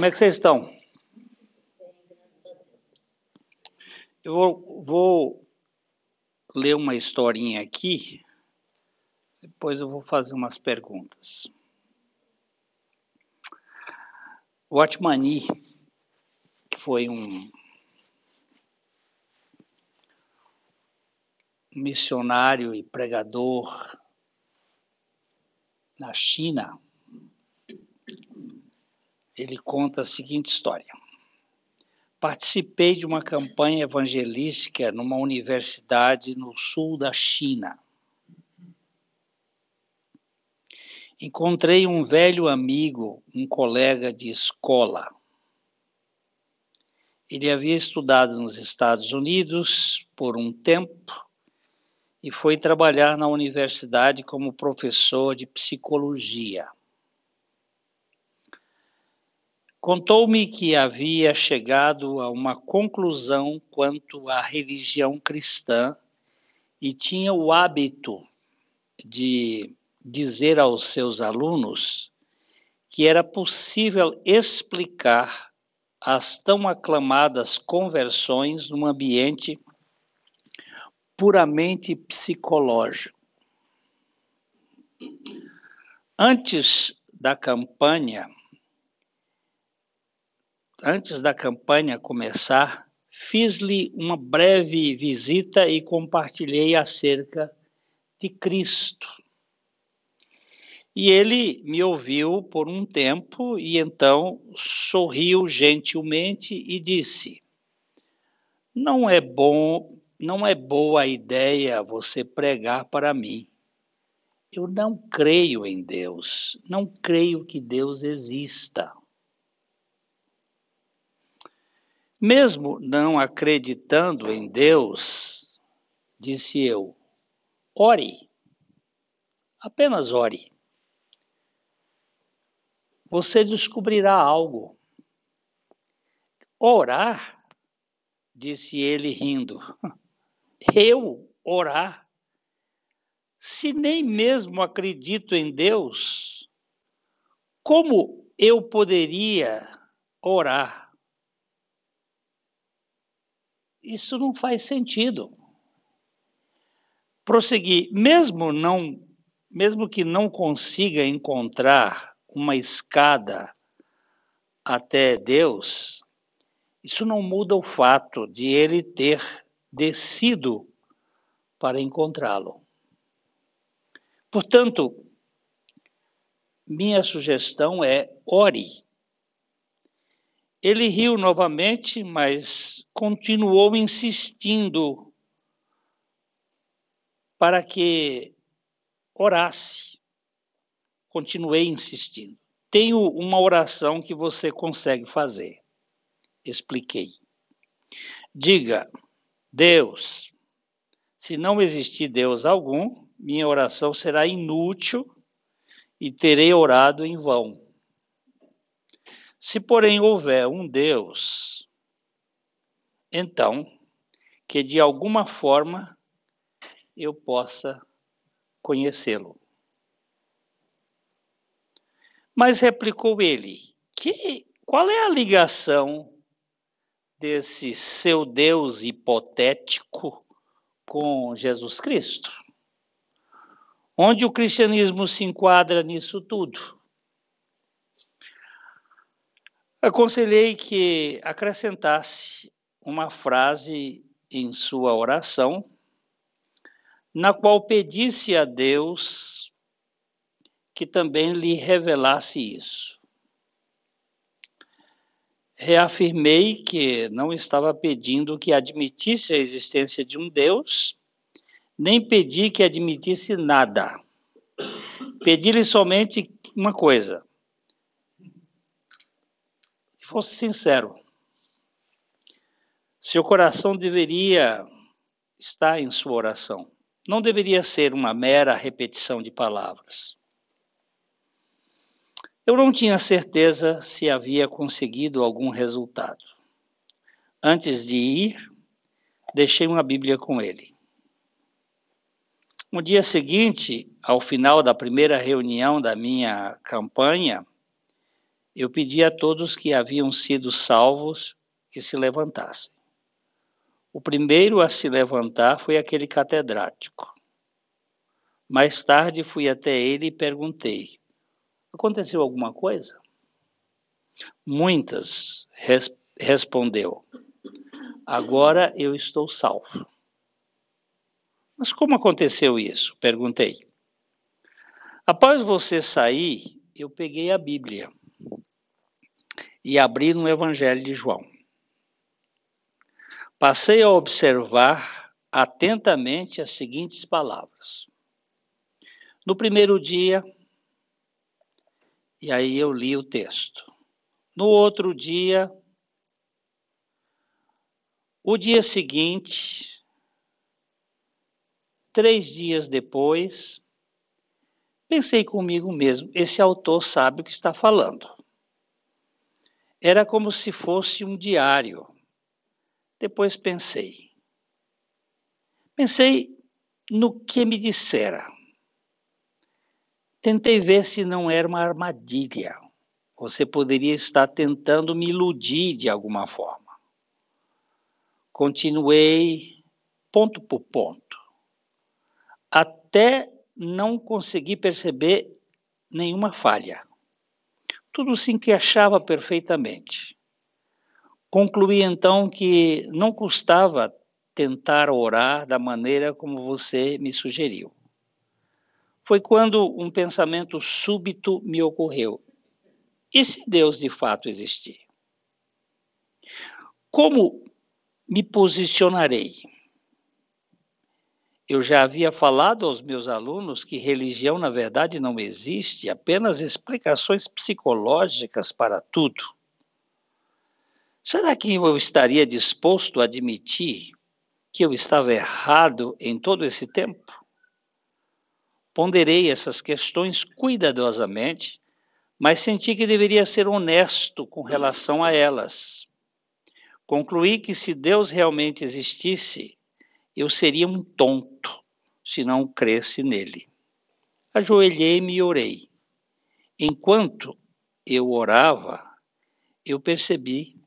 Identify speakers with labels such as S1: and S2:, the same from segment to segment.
S1: Como é que vocês estão? Eu vou, ler uma historinha aqui, depois eu vou fazer umas perguntas. O Atmani, que foi um missionário e pregador na China, ele conta a seguinte história. Participei de uma campanha evangelística numa universidade no sul da China. Encontrei um velho amigo, um colega de escola. Ele havia estudado nos Estados Unidos por um tempo e foi trabalhar na universidade como professor de psicologia. Contou-me que havia chegado a uma conclusão quanto à religião cristã e tinha o hábito de dizer aos seus alunos que era possível explicar as tão aclamadas conversões num ambiente puramente psicológico. Antes da campanha, antes da campanha começar, fiz-lhe uma breve visita e compartilhei acerca de Cristo. E ele me ouviu por um tempo e então sorriu gentilmente e disse: Não é bom não é boa ideia você pregar para mim. Eu não creio em Deus, não creio que Deus exista. Mesmo não acreditando em Deus, disse eu, ore, apenas ore. Você descobrirá algo. Orar, disse ele rindo eu orar? Se nem mesmo acredito em Deus, como eu poderia orar? Isso não faz sentido. Prosseguir, mesmo não, mesmo que não consiga encontrar uma escada até Deus, isso não muda o fato de ele ter descido para encontrá-lo. Portanto, minha sugestão é ore. Ele riu novamente, mas continuou insistindo para que orasse. Continuei insistindo. Tenho uma oração que você consegue fazer. Expliquei. Diga, Deus. Se não existir Deus algum, minha oração será inútil e terei orado em vão. Se, porém, houver um Deus, então, que de alguma forma eu possa conhecê-lo. Mas replicou ele: que, qual é a ligação desse seu Deus hipotético com Jesus Cristo. Onde o cristianismo se enquadra nisso tudo? Aconselhei que acrescentasse uma frase em sua oração, na qual pedisse a Deus que também lhe revelasse isso reafirmei que não estava pedindo que admitisse a existência de um Deus, nem pedi que admitisse nada. Pedi-lhe somente uma coisa: fosse sincero. Seu coração deveria estar em sua oração. Não deveria ser uma mera repetição de palavras. Eu não tinha certeza se havia conseguido algum resultado. Antes de ir, deixei uma Bíblia com ele. No dia seguinte, ao final da primeira reunião da minha campanha, Eu pedi a todos que haviam sido salvos que se levantassem. O primeiro a se levantar foi aquele catedrático. Mais tarde fui até ele e perguntei: Aconteceu alguma coisa? Muitas, res respondeu. Agora eu estou salvo. Mas como aconteceu isso? Perguntei. Após você sair, eu peguei a Bíblia e abri no Evangelho de João. Passei a observar atentamente as seguintes palavras. No primeiro dia, e aí eu li o texto. No outro dia, o dia seguinte, três dias depois, pensei comigo mesmo: esse autor sabe o que está falando. Era como se fosse um diário. Depois pensei. Pensei no que me dissera. Tentei ver se não era uma armadilha. Você poderia estar tentando me iludir de alguma forma. Continuei ponto por ponto, até não consegui perceber nenhuma falha. Tudo se encaixava perfeitamente. Concluí então que não custava tentar orar da maneira como você me sugeriu. Foi quando um pensamento súbito me ocorreu. E se Deus de fato existir? Como me posicionarei? Eu já havia falado aos meus alunos que religião, na verdade, não existe, apenas explicações psicológicas para tudo. Será que eu estaria disposto a admitir que eu estava errado em todo esse tempo? Ponderei essas questões cuidadosamente, mas senti que deveria ser honesto com relação a elas. Concluí que se Deus realmente existisse, eu seria um tonto se não cresce nele. Ajoelhei-me e orei. Enquanto eu orava, eu percebi,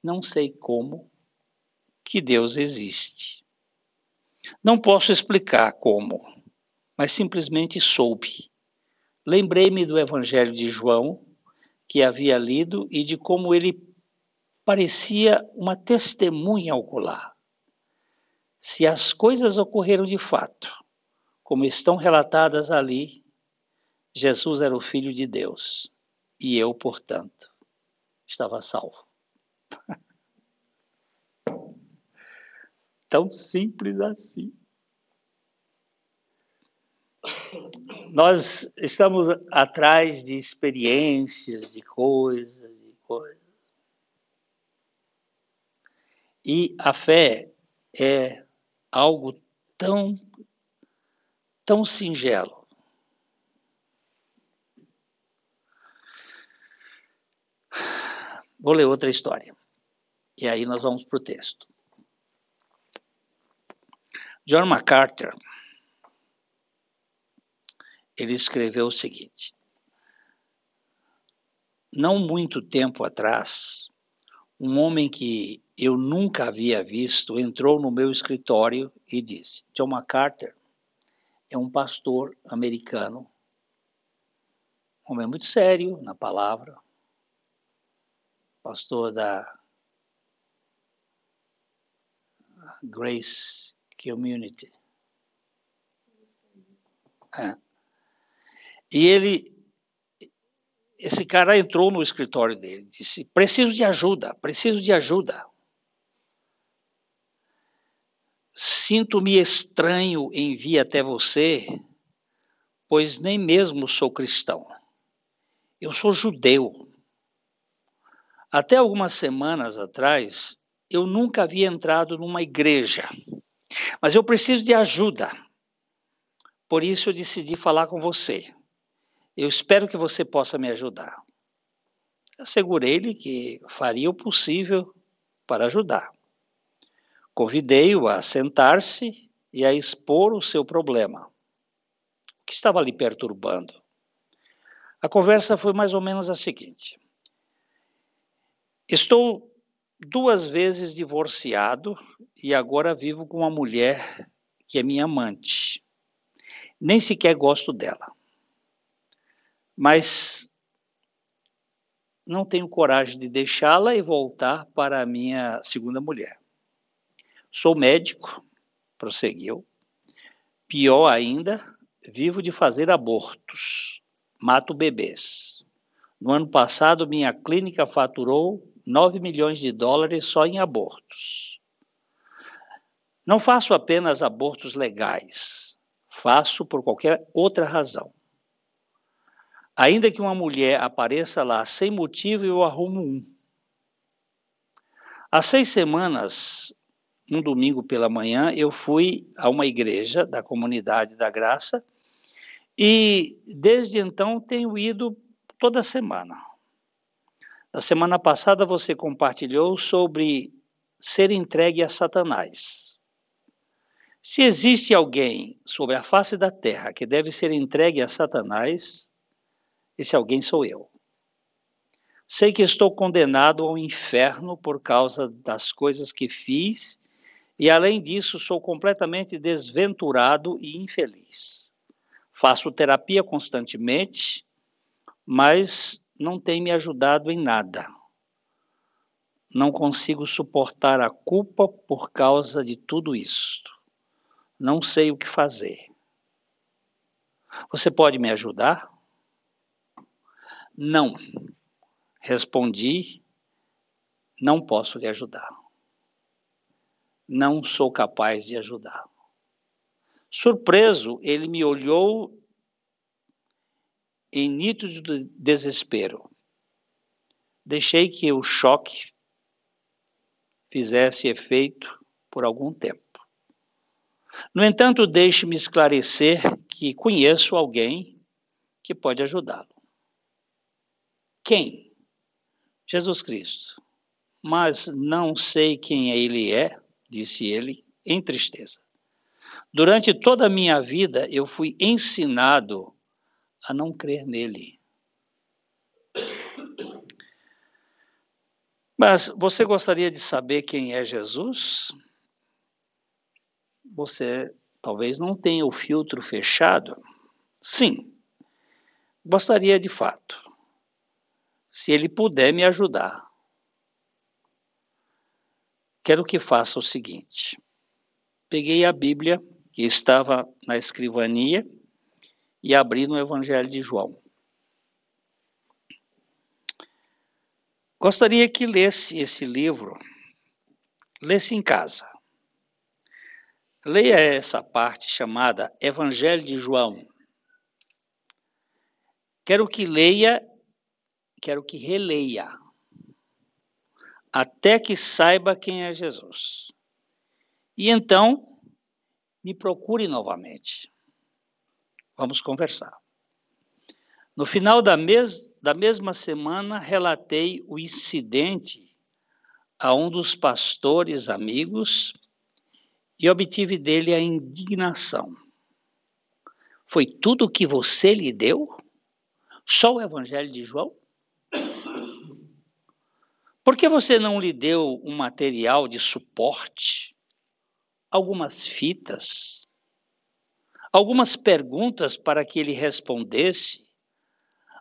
S1: não sei como, que Deus existe. Não posso explicar como, mas simplesmente soube. Lembrei-me do Evangelho de João, que havia lido, e de como ele parecia uma testemunha ocular. Se as coisas ocorreram de fato, como estão relatadas ali, Jesus era o Filho de Deus e eu, portanto, estava salvo. Tão simples assim. Nós estamos atrás de experiências, de coisas, de coisas. E a fé é algo tão, tão singelo. Vou ler outra história. E aí nós vamos para o texto. John MacArthur, ele escreveu o seguinte: Não muito tempo atrás, um homem que eu nunca havia visto entrou no meu escritório e disse: John MacArthur é um pastor americano, um homem muito sério na palavra, pastor da Grace Community. É. E ele esse cara entrou no escritório dele, disse: preciso de ajuda, preciso de ajuda. Sinto-me estranho em vir até você, pois nem mesmo sou cristão. Eu sou judeu. Até algumas semanas atrás, eu nunca havia entrado numa igreja, mas eu preciso de ajuda. Por isso eu decidi falar com você. Eu espero que você possa me ajudar. Assegurei-lhe que faria o possível para ajudar. Convidei-o a sentar-se e a expor o seu problema. O que estava lhe perturbando? A conversa foi mais ou menos a seguinte: Estou duas vezes divorciado e agora vivo com uma mulher que é minha amante. Nem sequer gosto dela. Mas não tenho coragem de deixá-la e voltar para a minha segunda mulher. Sou médico, prosseguiu. Pior ainda, vivo de fazer abortos. Mato bebês. No ano passado, minha clínica faturou 9 milhões de dólares só em abortos. Não faço apenas abortos legais, faço por qualquer outra razão. Ainda que uma mulher apareça lá sem motivo, eu arrumo um. Há seis semanas, um domingo pela manhã, eu fui a uma igreja da Comunidade da Graça e desde então tenho ido toda semana. Na semana passada você compartilhou sobre ser entregue a Satanás. Se existe alguém sobre a face da terra que deve ser entregue a Satanás, esse alguém sou eu. Sei que estou condenado ao inferno por causa das coisas que fiz e, além disso, sou completamente desventurado e infeliz. Faço terapia constantemente, mas não tem me ajudado em nada. Não consigo suportar a culpa por causa de tudo isto. Não sei o que fazer. Você pode me ajudar? Não. Respondi, não posso lhe ajudar não sou capaz de ajudar. Surpreso, ele me olhou em nítido desespero. Deixei que o choque fizesse efeito por algum tempo. No entanto, deixe-me esclarecer que conheço alguém que pode ajudá-lo. Quem? Jesus Cristo. Mas não sei quem ele é disse ele, em tristeza. Durante toda a minha vida, eu fui ensinado a não crer nele. Mas você gostaria de saber quem é Jesus? Você talvez não tenha o filtro fechado? Sim, gostaria de fato. Se ele puder me ajudar quero que faça o seguinte: peguei a Bíblia que estava na escrivania e abri no Evangelho de João. Gostaria que lesse esse livro, lesse em casa. Leia essa parte chamada Evangelho de João. Quero que leia, quero que releia até que saiba quem é Jesus. E então, me procure novamente. Vamos conversar. No final da, mes da mesma semana, relatei o incidente a um dos pastores amigos e obtive dele a indignação. Foi tudo o que você lhe deu? Só o Evangelho de João? Por que você não lhe deu um material de suporte? Algumas fitas? Algumas perguntas para que ele respondesse?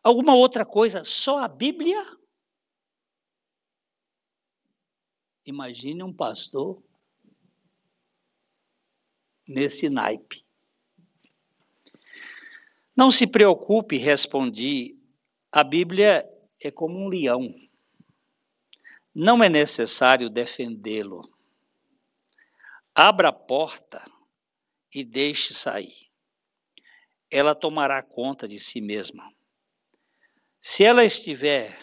S1: Alguma outra coisa? Só a Bíblia? Imagine um pastor nesse naipe. Não se preocupe, respondi. A Bíblia é como um leão não é necessário defendê-lo. Abra a porta e deixe sair. Ela tomará conta de si mesma. Se ela estiver,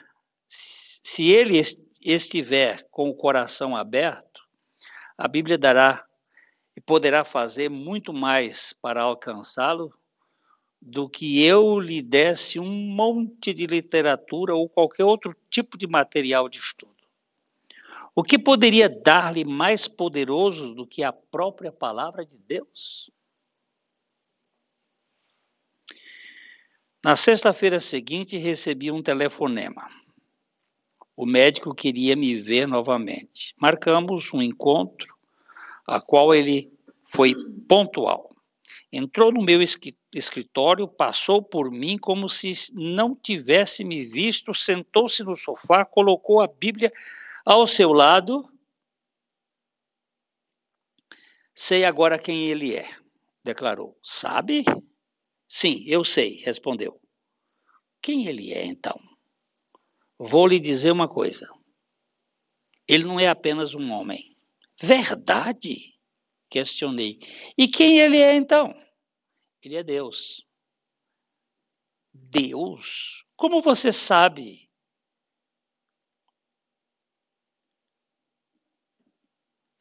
S1: se ele estiver com o coração aberto, a Bíblia dará e poderá fazer muito mais para alcançá-lo do que eu lhe desse um monte de literatura ou qualquer outro tipo de material de estudo. O que poderia dar-lhe mais poderoso do que a própria palavra de Deus? Na sexta-feira seguinte, recebi um telefonema. O médico queria me ver novamente. Marcamos um encontro, a qual ele foi pontual. Entrou no meu escritório, passou por mim como se não tivesse me visto, sentou-se no sofá, colocou a Bíblia ao seu lado. Sei agora quem ele é, declarou. Sabe? Sim, eu sei, respondeu. Quem ele é então? Vou lhe dizer uma coisa. Ele não é apenas um homem. Verdade? Questionei. E quem ele é então? Ele é Deus. Deus? Como você sabe?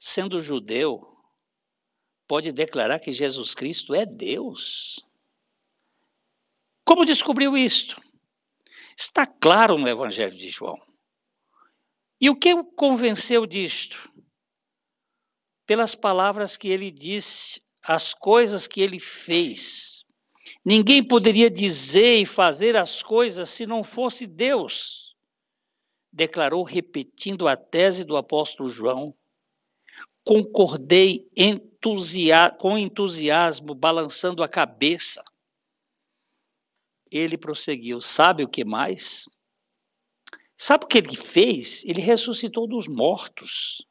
S1: Sendo judeu, pode declarar que Jesus Cristo é Deus. Como descobriu isto? Está claro no Evangelho de João. E o que o convenceu disto? Pelas palavras que ele disse, as coisas que ele fez. Ninguém poderia dizer e fazer as coisas se não fosse Deus. Declarou, repetindo a tese do apóstolo João. Concordei entusia com entusiasmo, balançando a cabeça ele prosseguiu: Sabe o que mais? Sabe o que ele fez? Ele ressuscitou dos mortos.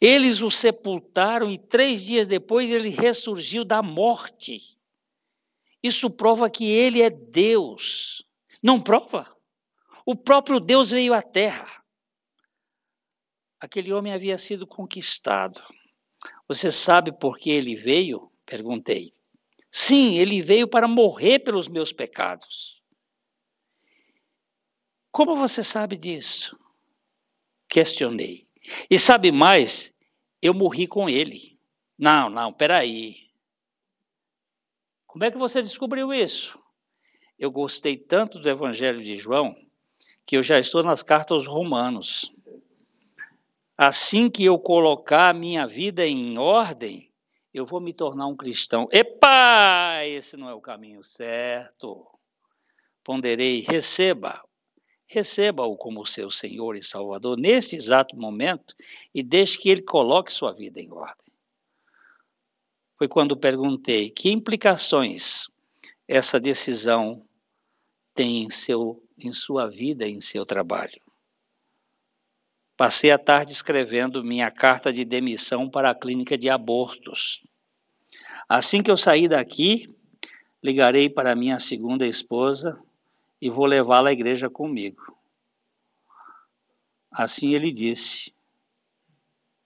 S1: Eles o sepultaram e três dias depois ele ressurgiu da morte. Isso prova que ele é Deus. Não prova? O próprio Deus veio à terra. Aquele homem havia sido conquistado. Você sabe por que ele veio? Perguntei. Sim, ele veio para morrer pelos meus pecados. Como você sabe disso? Questionei. E sabe mais? Eu morri com ele. Não, não, peraí. Como é que você descobriu isso? Eu gostei tanto do Evangelho de João que eu já estou nas cartas aos Romanos. Assim que eu colocar a minha vida em ordem, eu vou me tornar um cristão. Epa, esse não é o caminho certo. Ponderei, receba, receba-o como seu Senhor e Salvador neste exato momento e deixe que ele coloque sua vida em ordem. Foi quando perguntei que implicações essa decisão tem em, seu, em sua vida, em seu trabalho. Passei a tarde escrevendo minha carta de demissão para a clínica de abortos. Assim que eu sair daqui, ligarei para minha segunda esposa e vou levá-la à igreja comigo. Assim ele disse,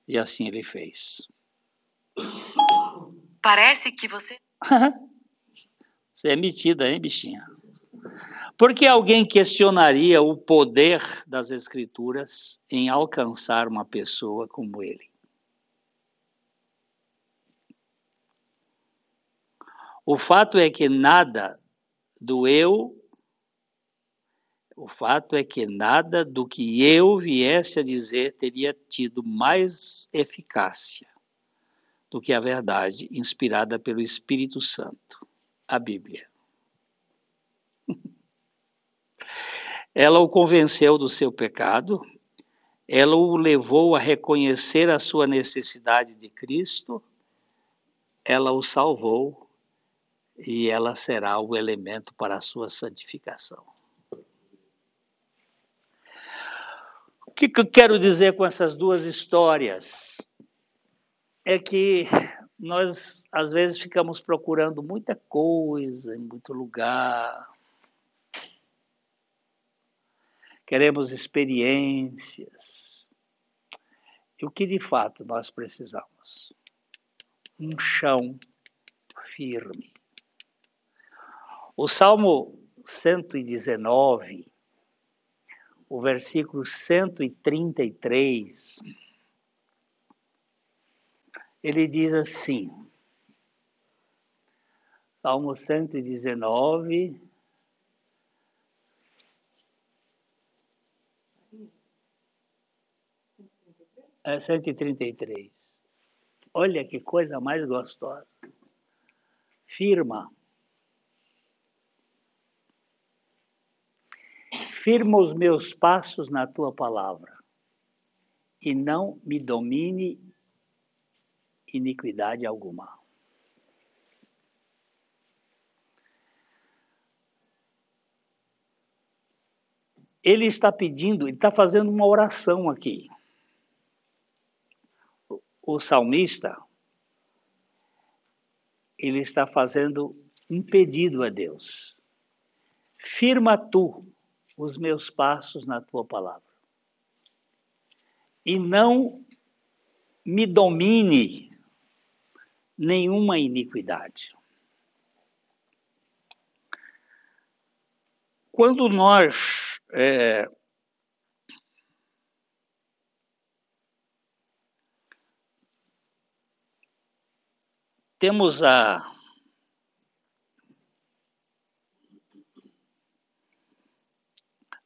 S1: e assim ele fez.
S2: Parece que você.
S1: você é metida, hein, bichinha? Por que alguém questionaria o poder das Escrituras em alcançar uma pessoa como ele? O fato é que nada do eu, o fato é que nada do que eu viesse a dizer teria tido mais eficácia do que a verdade inspirada pelo Espírito Santo, a Bíblia. Ela o convenceu do seu pecado, ela o levou a reconhecer a sua necessidade de Cristo, ela o salvou e ela será o elemento para a sua santificação. O que, eu quero dizer com essas duas histórias? É que nós, às vezes, ficamos procurando muita coisa em muito lugar, queremos experiências. E o que de fato nós precisamos? Um chão firme. O Salmo 119, o versículo 133, ele diz assim: Salmo 119, É 133. Olha que coisa mais gostosa. Firma. Firma os meus passos na tua palavra e não me domine iniquidade alguma. Ele está pedindo, ele está fazendo uma oração aqui. O salmista, ele está fazendo um pedido a Deus. Firma tu os meus passos na tua palavra. E não me domine nenhuma iniquidade. Quando nós é, temos a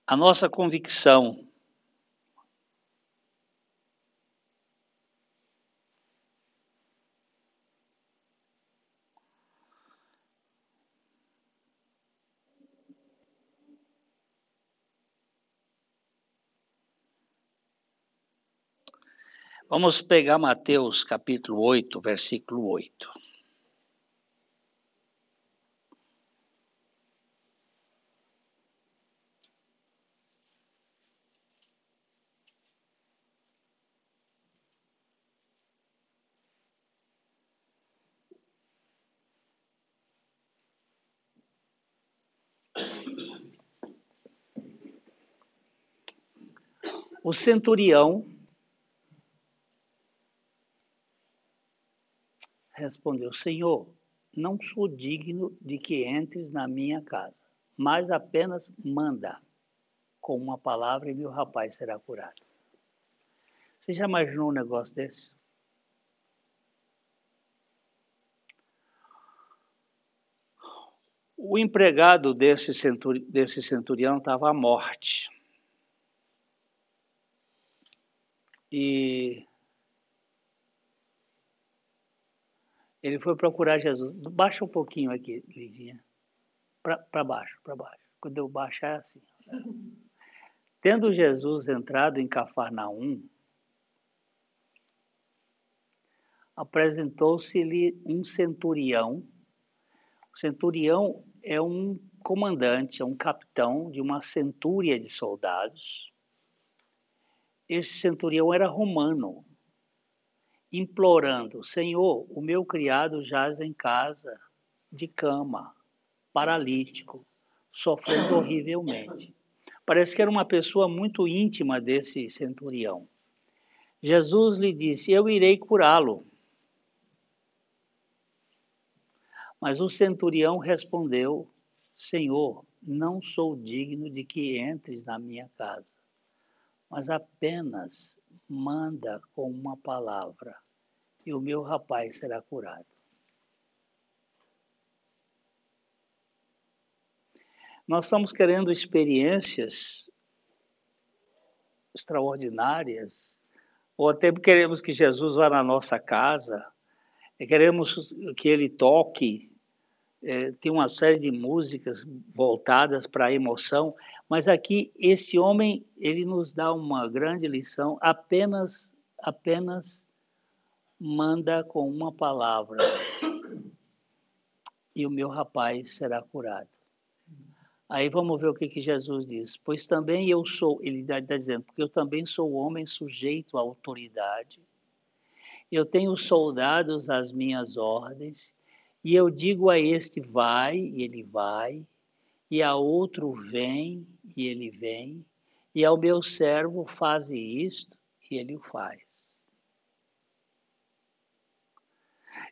S1: a nossa convicção Vamos pegar Mateus capítulo 8, versículo 8. O centurião respondeu: Senhor, não sou digno de que entres na minha casa, mas apenas manda com uma palavra e meu rapaz será curado. Você já imaginou um negócio desse? O empregado desse, desse centurião estava à morte. E Ele foi procurar Jesus. Baixa um pouquinho aqui, Lidinha. Para baixo, para baixo. Quando eu baixar é assim. Tendo Jesus entrado em Cafarnaum, apresentou-se-lhe um centurião. O centurião é um comandante, é um capitão de uma centúria de soldados. Esse centurião era romano, implorando: Senhor, o meu criado jaz em casa, de cama, paralítico, sofrendo horrivelmente. Parece que era uma pessoa muito íntima desse centurião. Jesus lhe disse: Eu irei curá-lo. Mas o centurião respondeu: Senhor, não sou digno de que entres na minha casa mas apenas manda com uma palavra e o meu rapaz será curado. Nós estamos querendo experiências extraordinárias, ou até queremos que Jesus vá na nossa casa, queremos que ele toque é, tem uma série de músicas voltadas para a emoção, mas aqui esse homem ele nos dá uma grande lição. Apenas, apenas manda com uma palavra e o meu rapaz será curado. Aí vamos ver o que, que Jesus diz. Pois também eu sou, ele está dizendo, porque eu também sou homem sujeito à autoridade. Eu tenho soldados às minhas ordens e eu digo a este vai, e ele vai, e a outro vem, e ele vem, e ao meu servo faze isto, e ele o faz.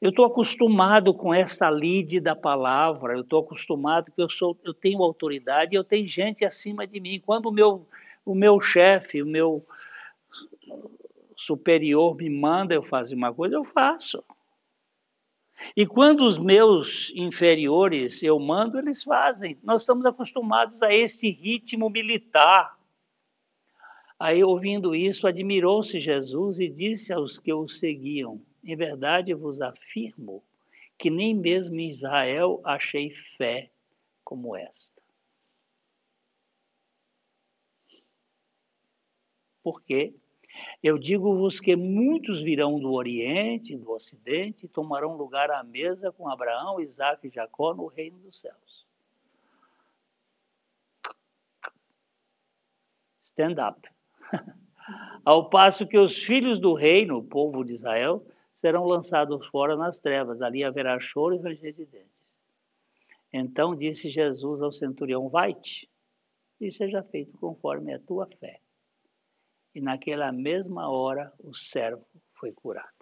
S1: Eu estou acostumado com essa lide da palavra, eu estou acostumado que eu, sou, eu tenho autoridade eu tenho gente acima de mim. Quando o meu, o meu chefe, o meu superior me manda eu fazer uma coisa, eu faço. E quando os meus inferiores eu mando, eles fazem. Nós estamos acostumados a esse ritmo militar. Aí, ouvindo isso, admirou-se Jesus e disse aos que o seguiam: Em verdade vos afirmo que nem mesmo em Israel achei fé como esta. Por quê? Eu digo-vos que muitos virão do Oriente, do Ocidente, e tomarão lugar à mesa com Abraão, Isaac e Jacó no reino dos céus. Stand up. Ao passo que os filhos do reino, o povo de Israel, serão lançados fora nas trevas. Ali haverá choro e ranger de dentes. Então disse Jesus ao centurião: Vai-te, e seja feito conforme a tua fé. E naquela mesma hora o servo foi curado.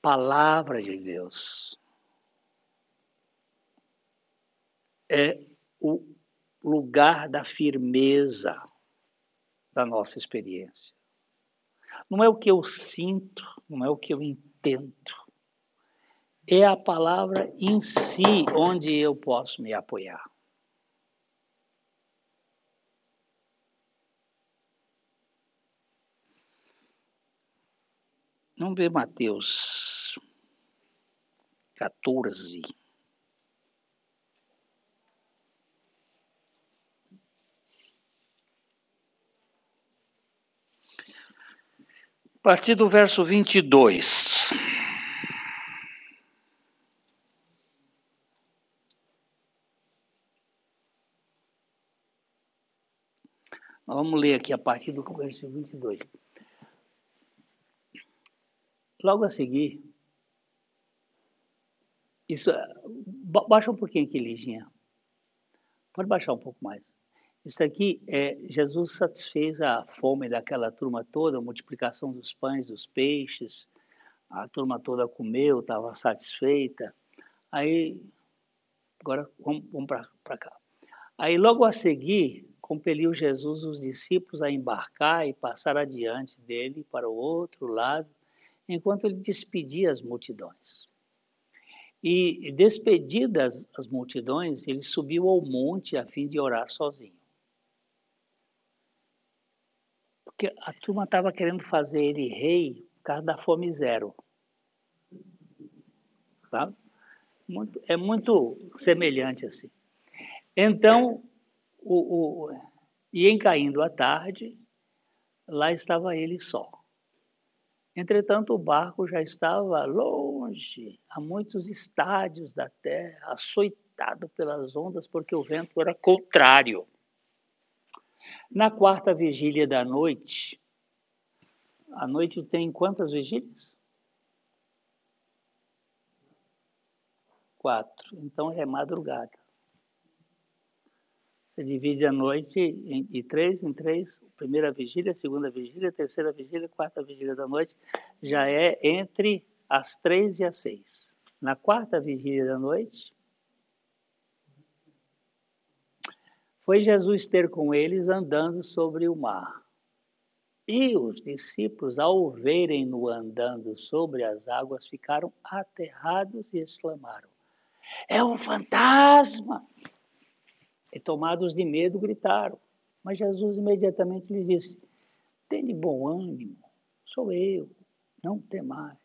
S1: Palavra de Deus é o lugar da firmeza da nossa experiência. Não é o que eu sinto, não é o que eu entendo. É a palavra em si onde eu posso me apoiar. Vamos ver Mateus 14. A partir do verso 22. Vamos ler aqui a partir do verso 22. Logo a seguir, isso, baixa um pouquinho aqui, Liginha. Pode baixar um pouco mais. Isso aqui, é, Jesus satisfez a fome daquela turma toda, a multiplicação dos pães, dos peixes, a turma toda comeu, estava satisfeita. Aí, agora vamos, vamos para cá. Aí, logo a seguir, compeliu Jesus os discípulos a embarcar e passar adiante dele para o outro lado, enquanto ele despedia as multidões. E, despedidas as multidões, ele subiu ao monte a fim de orar sozinho. Porque a turma estava querendo fazer ele rei por causa da fome zero. Sabe? Muito, é muito semelhante assim. Então, o, o, e em caindo a tarde, lá estava ele só. Entretanto, o barco já estava longe, a muitos estádios da terra, açoitado pelas ondas, porque o vento era contrário. Na quarta vigília da noite, a noite tem quantas vigílias? Quatro. Então é madrugada. Você divide a noite em, de três em três, primeira vigília, segunda vigília, terceira vigília, quarta vigília da noite, já é entre as três e as seis. Na quarta vigília da noite, foi Jesus ter com eles andando sobre o mar. E os discípulos, ao verem-no andando sobre as águas, ficaram aterrados e exclamaram: É um fantasma! E tomados de medo, gritaram. Mas Jesus imediatamente lhes disse: Tem de bom ânimo, sou eu, não temais.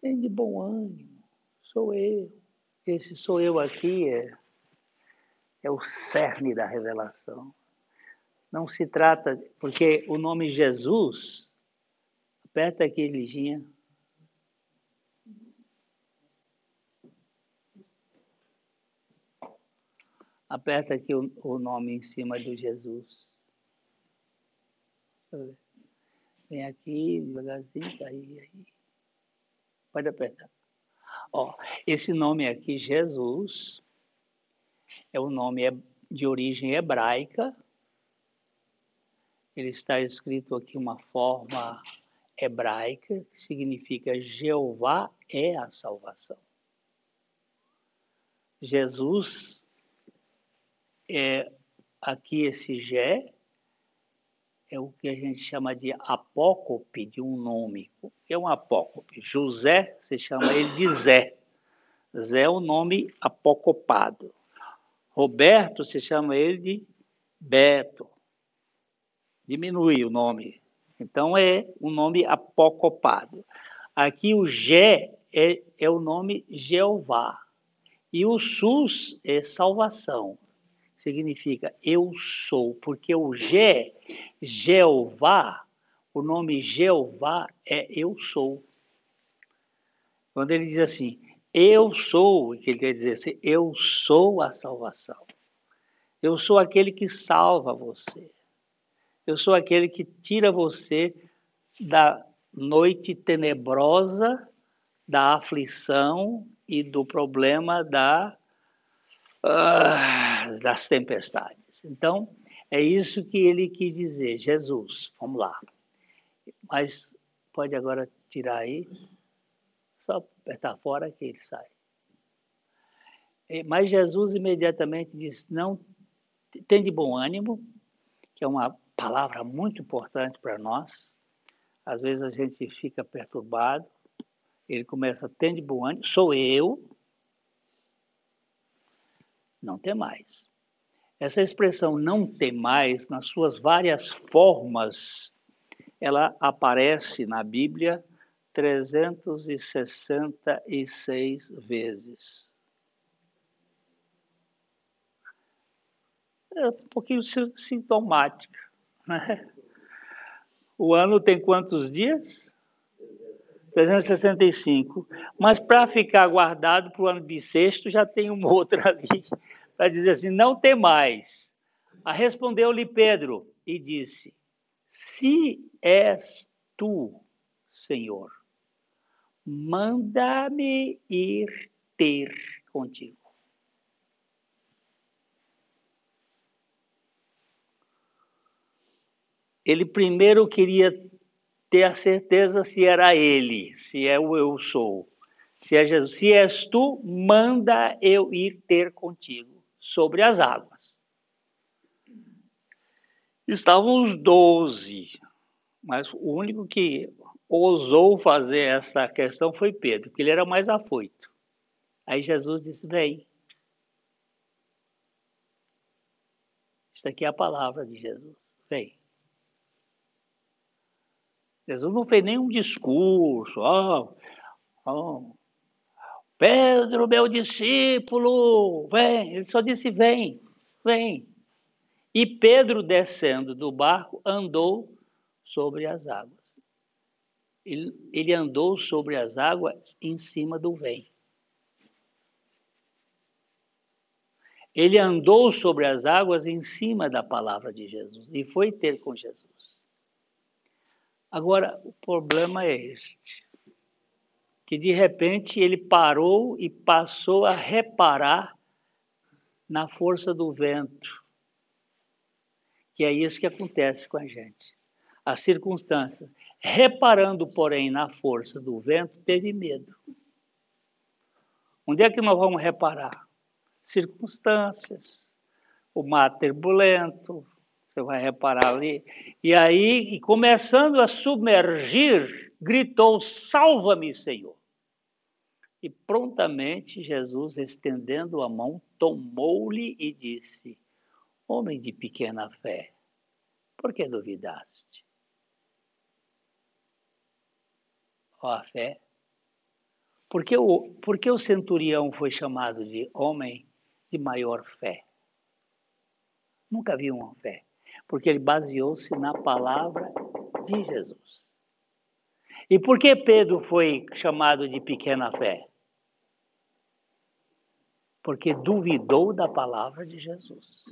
S1: Tem de bom ânimo, sou eu. Esse sou eu aqui é é o cerne da revelação. Não se trata, porque o nome Jesus, aperta aqui, Liginha. Aperta aqui o, o nome em cima do Jesus. Vem aqui, devagarzinho, tá aí, aí. Pode apertar. Ó, esse nome aqui, Jesus, é o nome de origem hebraica. Ele está escrito aqui uma forma hebraica que significa Jeová é a salvação. Jesus é aqui esse Jé é o que a gente chama de apócope de um nome. O que é um apócope? José, se chama ele de Zé. Zé é o nome apocopado. Roberto se chama ele de Beto. Diminui o nome. Então é um nome apocopado. Aqui o Gé é, é o nome Jeová. E o SUS é salvação. significa eu sou, porque o G, Jeová, o nome Jeová é eu sou. Quando ele diz assim, eu sou, o que ele quer dizer assim, eu sou a salvação. Eu sou aquele que salva você. Eu sou aquele que tira você da noite tenebrosa, da aflição e do problema da, uh, das tempestades. Então, é isso que ele quis dizer, Jesus. Vamos lá. Mas pode agora tirar aí. Só apertar fora que ele sai. Mas Jesus imediatamente diz: Não, tem de bom ânimo, que é uma palavra muito importante para nós. Às vezes a gente fica perturbado. Ele começa: Tem de bom ânimo, sou eu. Não tem mais. Essa expressão não tem mais, nas suas várias formas, ela aparece na Bíblia 366 vezes. É um pouquinho sintomática. Né? O ano tem quantos dias? 365. Mas para ficar guardado para o ano bissexto, já tem uma outra ali, para dizer assim: não tem mais. Respondeu-lhe Pedro e disse: Se és tu, Senhor, manda-me ir ter contigo. Ele primeiro queria ter a certeza se era ele, se é o eu sou. Se é Jesus, se és tu, manda eu ir ter contigo sobre as águas. Estavam os doze, mas o único que ousou fazer essa questão foi Pedro, porque ele era mais afoito. Aí Jesus disse: Vem. Isso aqui é a palavra de Jesus. Vem. Jesus não fez nenhum discurso. Oh, oh, Pedro, meu discípulo, vem. Ele só disse: Vem, vem. E Pedro, descendo do barco, andou sobre as águas ele, ele andou sobre as águas em cima do vento. Ele andou sobre as águas em cima da palavra de Jesus e foi ter com Jesus. Agora, o problema é este: que de repente ele parou e passou a reparar na força do vento. Que é isso que acontece com a gente. As circunstâncias. Reparando, porém, na força do vento, teve medo. Onde é que nós vamos reparar? Circunstâncias, o mar turbulento, você vai reparar ali. E aí, começando a submergir, gritou: Salva-me, Senhor. E prontamente Jesus, estendendo a mão, tomou-lhe e disse: Homem de pequena fé, por que duvidaste? A fé. Por que, o, por que o centurião foi chamado de homem de maior fé? Nunca vi uma fé. Porque ele baseou-se na palavra de Jesus. E por que Pedro foi chamado de pequena fé? Porque duvidou da palavra de Jesus.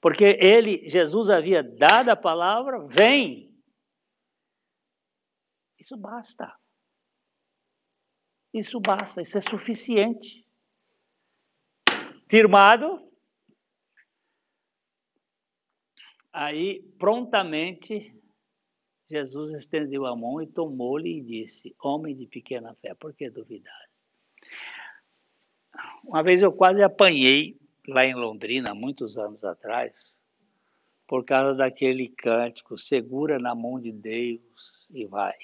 S1: Porque ele, Jesus havia dado a palavra, vem. Isso basta. Isso basta, isso é suficiente. Firmado. Aí, prontamente, Jesus estendeu a mão e tomou-lhe e disse: Homem de pequena fé, por que duvidaste? Uma vez eu quase apanhei lá em Londrina, muitos anos atrás, por causa daquele cântico, segura na mão de Deus e vai.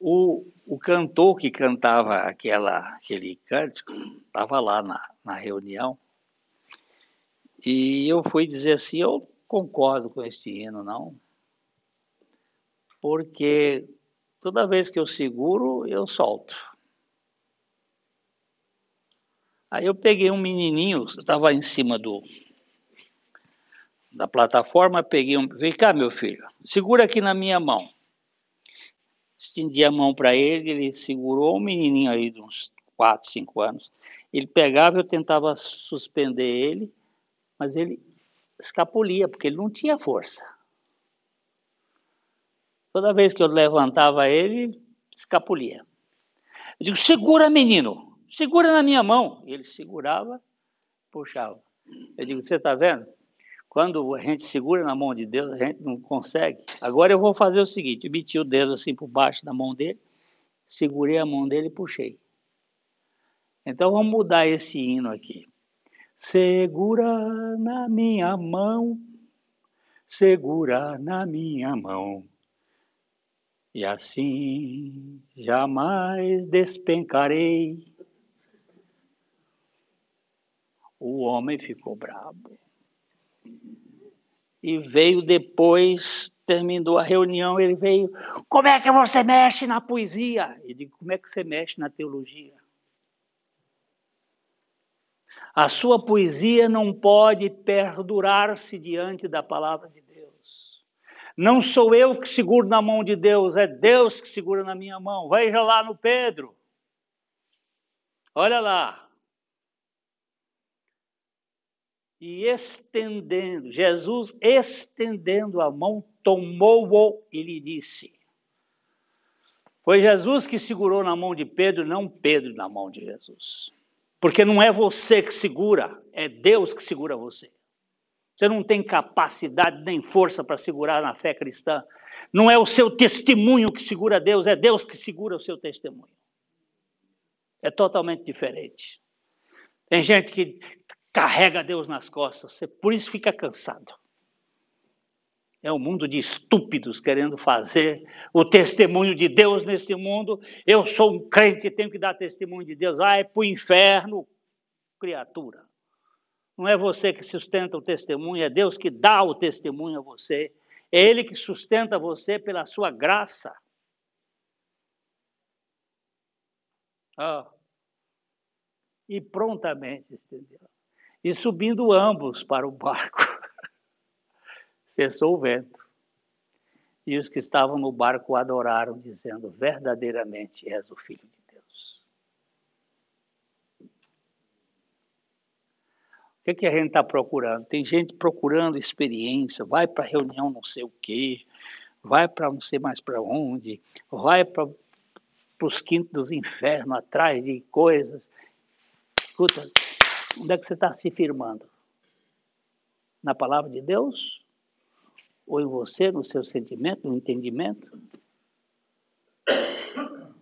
S1: O, o cantor que cantava aquela, aquele cântico estava lá na, na reunião e eu fui dizer assim, eu concordo com esse hino, não, porque toda vez que eu seguro, eu solto. Aí eu peguei um menininho, estava em cima do da plataforma, peguei um, vem cá meu filho, segura aqui na minha mão. Estendi a mão para ele, ele segurou um menininho aí de uns 4, 5 anos. Ele pegava, eu tentava suspender ele, mas ele escapulia, porque ele não tinha força. Toda vez que eu levantava ele, escapulia. Eu digo, segura, menino, segura na minha mão. Ele segurava, puxava. Eu digo, você está vendo? Quando a gente segura na mão de Deus, a gente não consegue. Agora eu vou fazer o seguinte: eu meti o dedo assim por baixo da mão dele, segurei a mão dele e puxei. Então vamos mudar esse hino aqui. Segura na minha mão, segura na minha mão, e assim jamais despencarei. O homem ficou bravo. E veio depois, terminou a reunião, ele veio, como é que você mexe na poesia? Eu digo, como é que você mexe na teologia? A sua poesia não pode perdurar-se diante da palavra de Deus. Não sou eu que seguro na mão de Deus, é Deus que segura na minha mão. Veja lá no Pedro. Olha lá. E estendendo, Jesus estendendo a mão, tomou-o e lhe disse: Foi Jesus que segurou na mão de Pedro, não Pedro na mão de Jesus. Porque não é você que segura, é Deus que segura você. Você não tem capacidade nem força para segurar na fé cristã. Não é o seu testemunho que segura Deus, é Deus que segura o seu testemunho. É totalmente diferente. Tem gente que carrega Deus nas costas, por isso fica cansado. É um mundo de estúpidos querendo fazer o testemunho de Deus nesse mundo. Eu sou um crente, tenho que dar testemunho de Deus. Vai para o inferno, criatura. Não é você que sustenta o testemunho, é Deus que dá o testemunho a você. É Ele que sustenta você pela sua graça. Ah. E prontamente estendeu. E subindo ambos para o barco cessou o vento. E os que estavam no barco adoraram, dizendo: Verdadeiramente és o Filho de Deus. O que, é que a gente está procurando? Tem gente procurando experiência, vai para reunião não sei o quê, vai para não sei mais para onde, vai para os quintos dos infernos, atrás de coisas. Escuta, onde é que você está se firmando? Na palavra de Deus ou em você, no seu sentimento, no entendimento?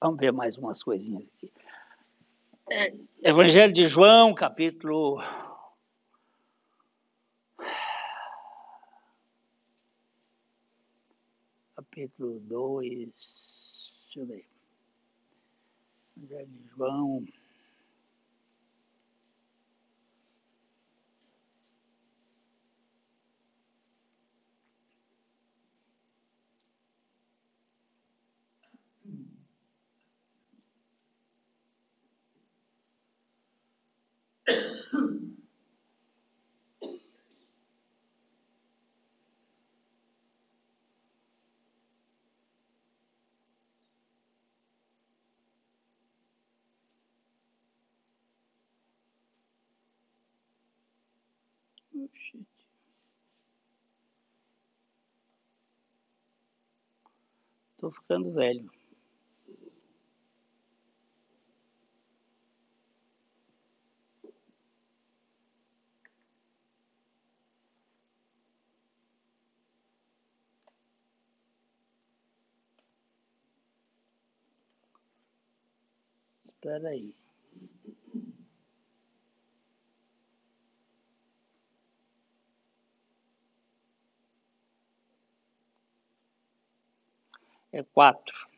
S1: Vamos ver mais umas coisinhas aqui. É, Evangelho de João, capítulo. Capítulo 2. Deixa eu ver. Evangelho de João. Estou ficando velho. Espera aí. É quatro.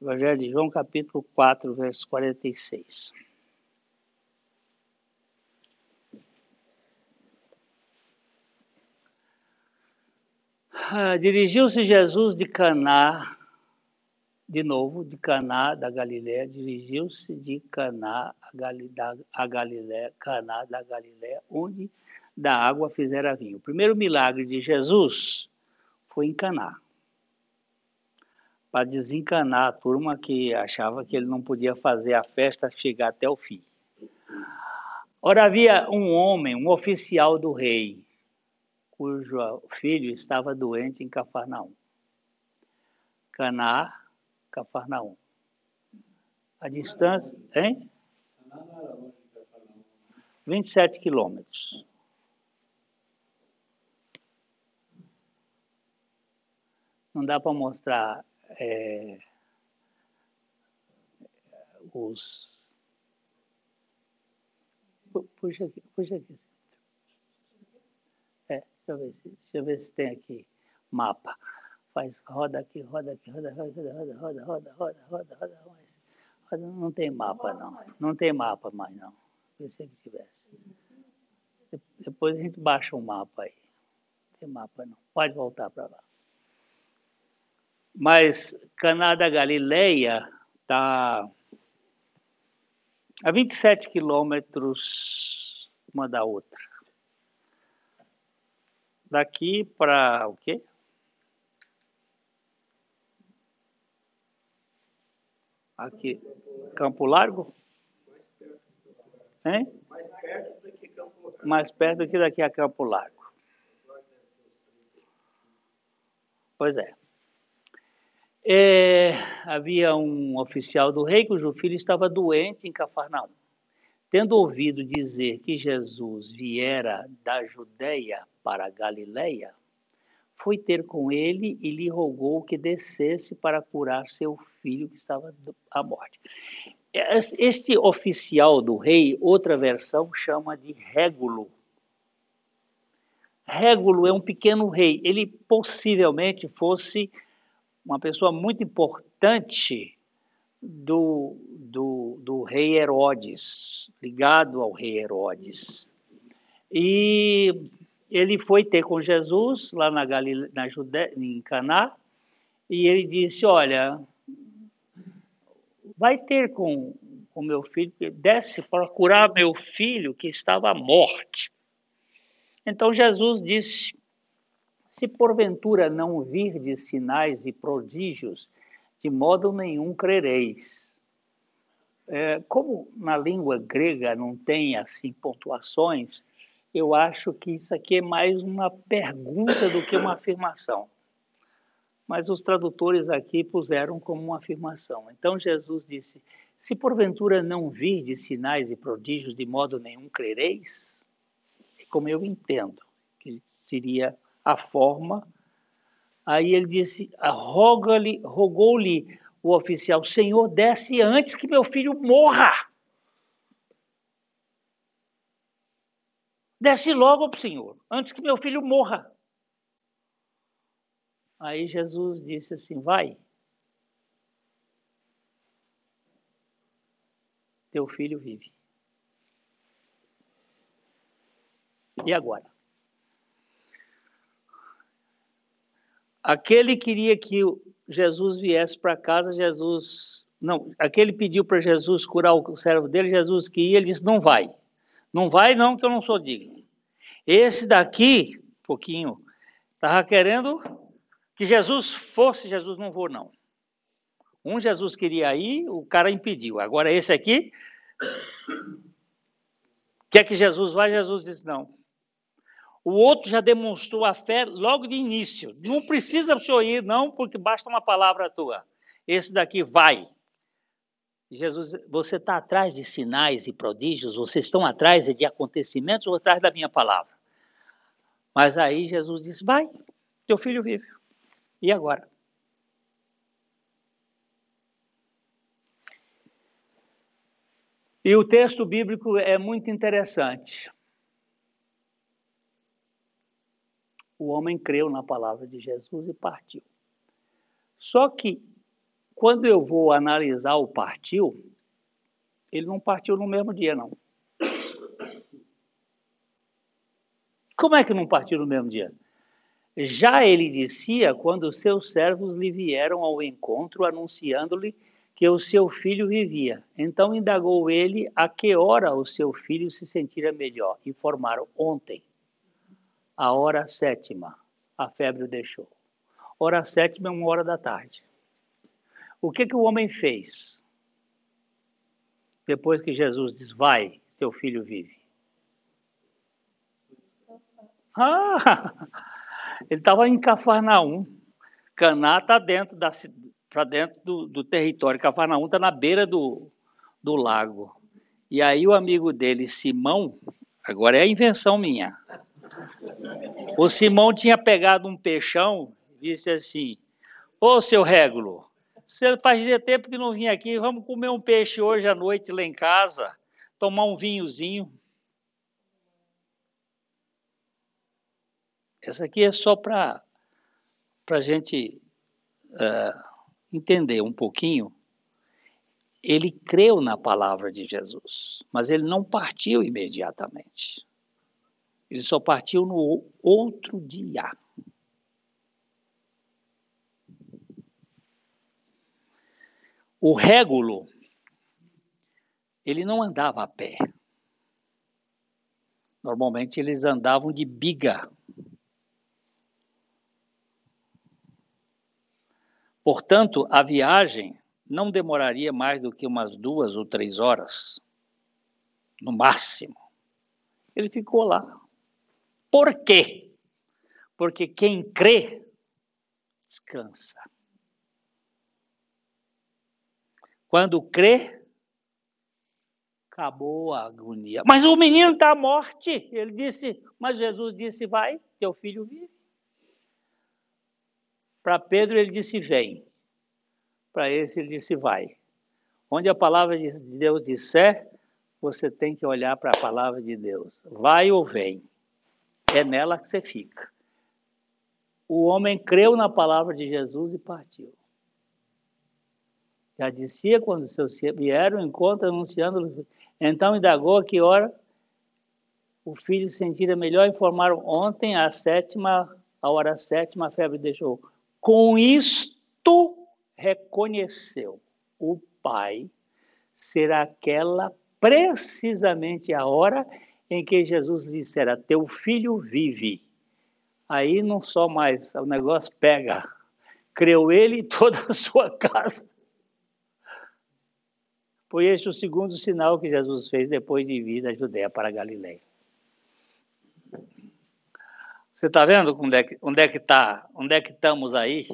S1: Evangelho de João, capítulo 4, verso 46. Ah, Dirigiu-se Jesus de Caná de novo, de Caná da Galiléia, dirigiu-se de Caná a Galiléia, Caná da Galiléia, onde da água fizera vinho. O primeiro milagre de Jesus foi em Caná. Para desencanar a turma que achava que ele não podia fazer a festa chegar até o fim. Ora, havia um homem, um oficial do rei, cujo filho estava doente em Cafarnaum. Caná Cafarnaum. A distância, hein? 27 quilômetros. Não dá para mostrar é, os. Puxa aqui, puxa aqui. É, deixa eu ver se, deixa eu ver se tem aqui mapa faz roda aqui, roda aqui, roda, roda, roda, roda, roda, roda, roda, roda, roda. Não tem mapa, não. Não tem mapa mais, não. Pensei que tivesse. Depois a gente baixa um mapa aí. Não tem mapa, não. Pode voltar para lá. Mas Caná da Galileia está a 27 quilômetros uma da outra. Daqui para o quê? Aqui, Campo Largo? Hein? Mais perto do que Campo Largo. Mais perto do que daqui a Campo Largo. Pois é. É. Havia um oficial do rei cujo filho estava doente em Cafarnaum. Tendo ouvido dizer que Jesus viera da Judéia para Galiléia, foi ter com ele e lhe rogou que descesse para curar seu filho que estava à morte. Este oficial do rei, outra versão chama de Régulo. Régulo é um pequeno rei. Ele possivelmente fosse uma pessoa muito importante do, do, do rei Herodes, ligado ao rei Herodes. E ele foi ter com Jesus lá na, Galile... na Judé... em Caná, e ele disse, olha, vai ter com o meu filho, desce para curar meu filho que estava à morte. Então Jesus disse, se porventura não vir de sinais e prodígios, de modo nenhum crereis. É, como na língua grega não tem assim pontuações, eu acho que isso aqui é mais uma pergunta do que uma afirmação. Mas os tradutores aqui puseram como uma afirmação. Então Jesus disse: Se porventura não de sinais e prodígios, de modo nenhum crereis, como eu entendo, que seria a forma. Aí ele disse: rogou-lhe o oficial, Senhor, desce antes que meu filho morra. Desce logo Senhor, antes que meu filho morra. Aí Jesus disse assim: Vai. Teu filho vive. E agora? Aquele queria que Jesus viesse para casa, Jesus. Não, aquele pediu para Jesus curar o servo dele, Jesus que ia, ele disse: Não vai. Não vai não, que eu não sou digno. Esse daqui, pouquinho, estava querendo que Jesus fosse, Jesus não vou não. Um Jesus queria ir, o cara impediu. Agora esse aqui, quer que Jesus vá, Jesus disse não. O outro já demonstrou a fé logo de início. Não precisa o senhor ir, não, porque basta uma palavra tua. Esse daqui vai. Jesus, você está atrás de sinais e prodígios, vocês estão atrás de acontecimentos ou atrás da minha palavra? Mas aí Jesus disse: Vai, teu filho vive. E agora? E o texto bíblico é muito interessante. O homem creu na palavra de Jesus e partiu. Só que quando eu vou analisar o partiu, ele não partiu no mesmo dia, não. Como é que não partiu no mesmo dia? Já ele dizia quando seus servos lhe vieram ao encontro, anunciando-lhe que o seu filho vivia. Então indagou ele a que hora o seu filho se sentira melhor. Informaram ontem, a hora sétima, a febre o deixou. Hora sétima é uma hora da tarde. O que, que o homem fez? Depois que Jesus diz, vai, seu filho vive. Ah, ele estava em Cafarnaum. Caná está dentro, da, para dentro do, do território. Cafarnaum está na beira do, do lago. E aí o amigo dele, Simão, agora é a invenção minha. O Simão tinha pegado um peixão e disse assim: Ô seu Régulo, você fazia tempo que não vinha aqui, vamos comer um peixe hoje à noite lá em casa, tomar um vinhozinho. Essa aqui é só para a gente uh, entender um pouquinho. Ele creu na palavra de Jesus, mas ele não partiu imediatamente. Ele só partiu no outro dia. O régulo, ele não andava a pé. Normalmente eles andavam de biga. Portanto, a viagem não demoraria mais do que umas duas ou três horas, no máximo. Ele ficou lá. Por quê? Porque quem crê, descansa. Quando crê, acabou a agonia. Mas o menino está à morte. Ele disse, mas Jesus disse: vai, teu filho vive. Para Pedro ele disse: vem. Para esse ele disse: vai. Onde a palavra de Deus disser, você tem que olhar para a palavra de Deus. Vai ou vem. É nela que você fica. O homem creu na palavra de Jesus e partiu. Já dizia quando seus vieram encontro anunciando, então indagou que hora o filho sentira melhor, informaram ontem, a sétima, a hora sétima, a febre deixou. Com isto reconheceu o pai ser aquela precisamente a hora em que Jesus dissera: Teu filho vive. Aí não só mais, o negócio pega. Creu ele e toda a sua casa. Foi este o segundo sinal que Jesus fez depois de vir da Judéia para a Galiléia. Você está vendo onde é que onde é que tá, onde é que estamos aí?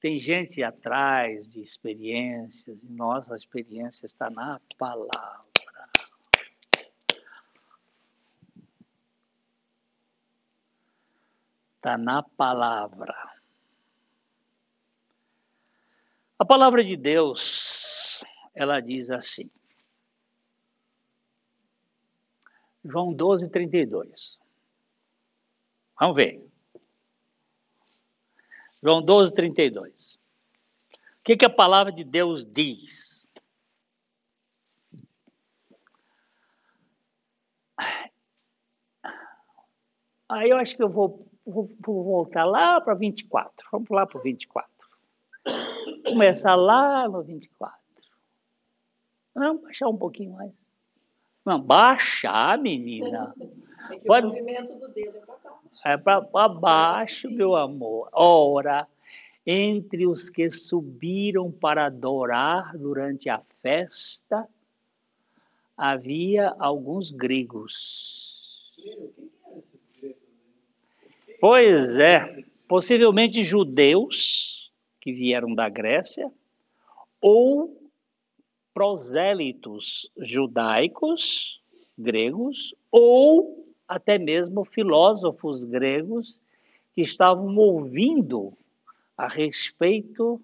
S1: Tem gente atrás de experiências, e nossa experiência está na palavra. Está na palavra. A palavra de Deus ela diz assim. João 12, 32. Vamos ver. João 12, 32. O que, que a palavra de Deus diz? Aí eu acho que eu vou, vou, vou voltar lá para 24. Vamos lá para o 24. Começar lá no 24. Não, baixar um pouquinho mais. Não, baixar, menina.
S2: É que Pode... o movimento do dedo é para baixo. É
S1: para baixo, meu amor. Ora, entre os que subiram para adorar durante a festa, havia alguns gregos. Pois é, possivelmente judeus que vieram da Grécia, ou prosélitos judaicos, gregos, ou até mesmo filósofos gregos que estavam ouvindo a respeito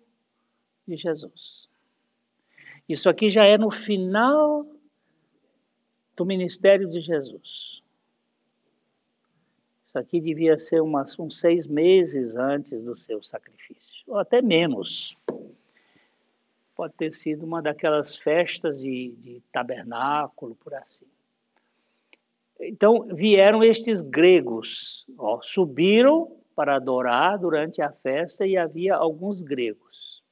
S1: de Jesus. Isso aqui já é no final do ministério de Jesus. Isso aqui devia ser umas, uns seis meses antes do seu sacrifício, ou até menos pode ter sido uma daquelas festas de, de tabernáculo, por assim. Então vieram estes gregos, ó, subiram para adorar durante a festa e havia alguns gregos.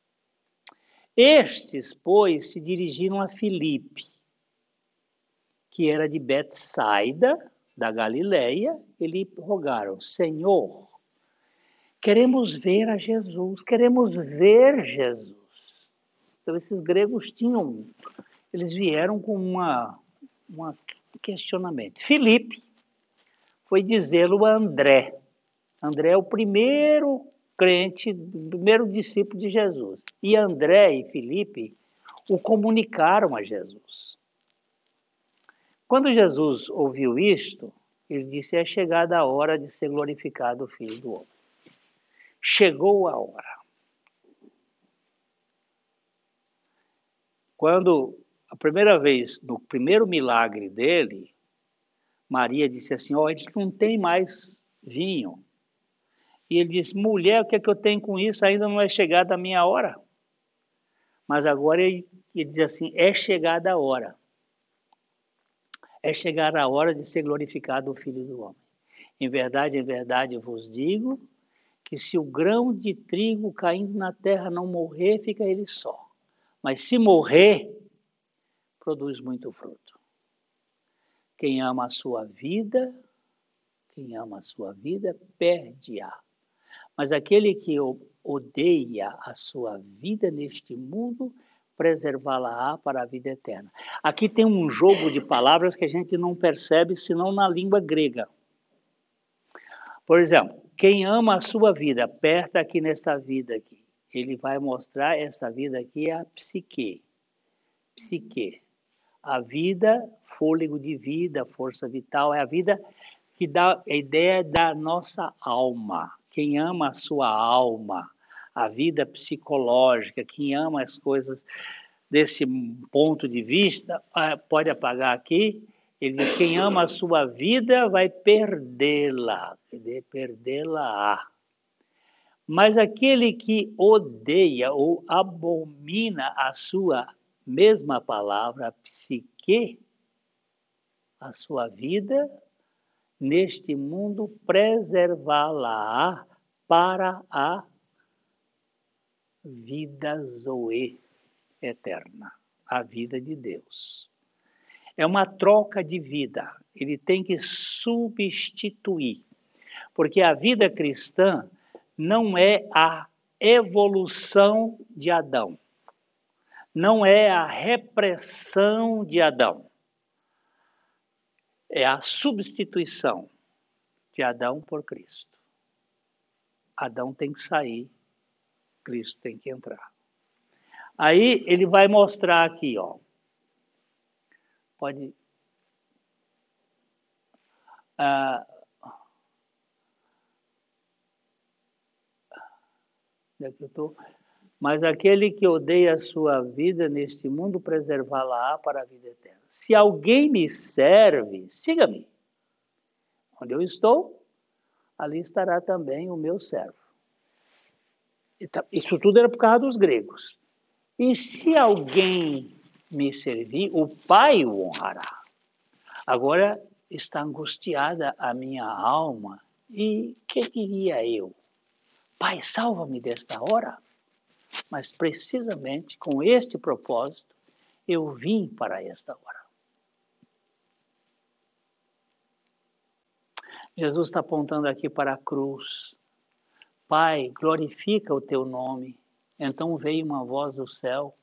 S1: Estes, pois, se dirigiram a Filipe, que era de Betsaida, da Galileia, e lhe rogaram: Senhor, queremos ver a Jesus, queremos ver Jesus. Então, esses gregos tinham, eles vieram com uma, uma questionamento. Filipe foi dizê-lo a André. André é o primeiro crente, o primeiro discípulo de Jesus. E André e Filipe o comunicaram a Jesus. Quando Jesus ouviu isto, ele disse: É chegada a hora de ser glorificado o Filho do Homem. Chegou a hora. Quando a primeira vez, no primeiro milagre dele, Maria disse assim: Ó, oh, ele não tem mais vinho. E ele disse: Mulher, o que é que eu tenho com isso? Ainda não é chegada a minha hora. Mas agora ele, ele diz assim: É chegada a hora. É chegar a hora de ser glorificado o Filho do Homem. Em verdade, em verdade vos digo que se o grão de trigo caindo na terra não morrer, fica ele só. Mas se morrer, produz muito fruto. Quem ama a sua vida, quem ama a sua vida, perde-a. Mas aquele que odeia a sua vida neste mundo, preservá-la-á para a vida eterna. Aqui tem um jogo de palavras que a gente não percebe senão na língua grega. Por exemplo, quem ama a sua vida, aperta aqui nessa vida aqui. Ele vai mostrar essa vida aqui é a psique. Psique a vida, fôlego de vida, força vital, é a vida que dá a ideia da nossa alma. Quem ama a sua alma, a vida psicológica, quem ama as coisas desse ponto de vista, ah, pode apagar aqui. Ele diz: quem ama a sua vida vai perdê-la, perdê-la. Mas aquele que odeia ou abomina a sua mesma palavra, psique, a sua vida neste mundo, preservá-la para a vida zoe eterna, a vida de Deus. É uma troca de vida, ele tem que substituir, porque a vida cristã não é a evolução de Adão não é a repressão de Adão, é a substituição de Adão por Cristo. Adão tem que sair, Cristo tem que entrar. Aí ele vai mostrar aqui, ó. Pode. Ah, onde é que eu estou? Mas aquele que odeia a sua vida neste mundo, preservá-la para a vida eterna. Se alguém me serve, siga-me. Onde eu estou, ali estará também o meu servo. Isso tudo era por causa dos gregos. E se alguém me servir, o Pai o honrará. Agora está angustiada a minha alma. E que diria eu? Pai, salva-me desta hora. Mas precisamente com este propósito eu vim para esta hora. Jesus está apontando aqui para a cruz. Pai, glorifica o teu nome. Então veio uma voz do céu.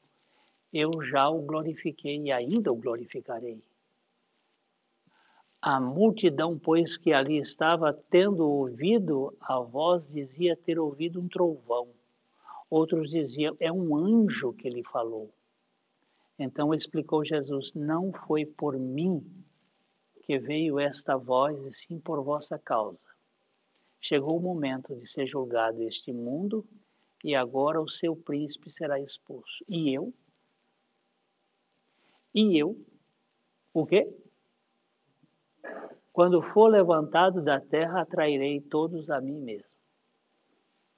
S1: Eu já o glorifiquei e ainda o glorificarei. A multidão, pois, que ali estava, tendo ouvido a voz, dizia ter ouvido um trovão. Outros diziam, é um anjo que lhe falou. Então explicou Jesus: Não foi por mim que veio esta voz, e sim por vossa causa. Chegou o momento de ser julgado este mundo, e agora o seu príncipe será expulso. E eu? E eu? O quê? Quando for levantado da terra, atrairei todos a mim mesmo.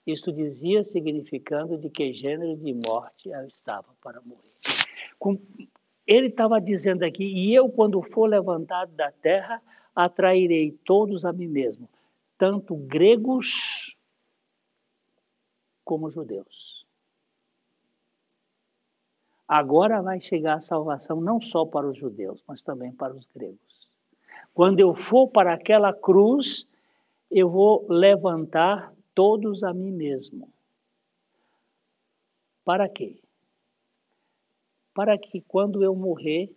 S1: Isto dizia significando de que gênero de morte eu estava para morrer. Ele estava dizendo aqui, e eu, quando for levantado da terra, atrairei todos a mim mesmo, tanto gregos como judeus. Agora vai chegar a salvação não só para os judeus, mas também para os gregos. Quando eu for para aquela cruz, eu vou levantar todos a mim mesmo. Para quê? Para que quando eu morrer,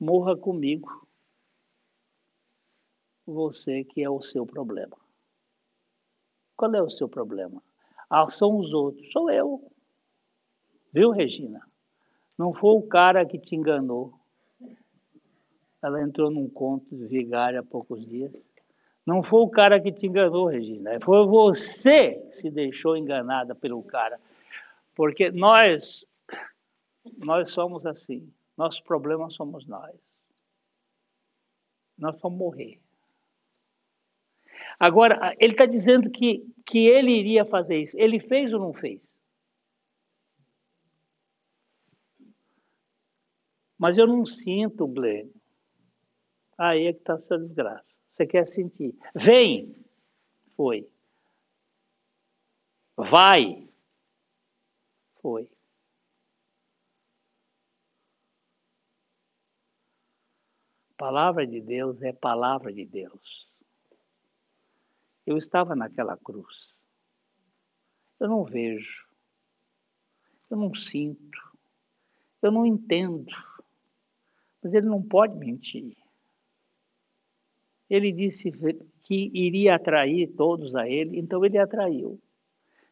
S1: morra comigo você que é o seu problema. Qual é o seu problema? Ah, são os outros. Sou eu. Viu, Regina? Não foi o cara que te enganou. Ela entrou num conto de vigário há poucos dias. Não foi o cara que te enganou, Regina. Foi você que se deixou enganada pelo cara. Porque nós, nós somos assim. Nosso problema somos nós. Nós vamos morrer. Agora, ele está dizendo que, que ele iria fazer isso. Ele fez ou não fez? Mas eu não sinto, Glenn. Aí é que está a sua desgraça. Você quer sentir. Vem! Foi. Vai! Foi. palavra de Deus é palavra de Deus. Eu estava naquela cruz. Eu não vejo. Eu não sinto. Eu não entendo. Mas ele não pode mentir. Ele disse que iria atrair todos a ele, então ele atraiu.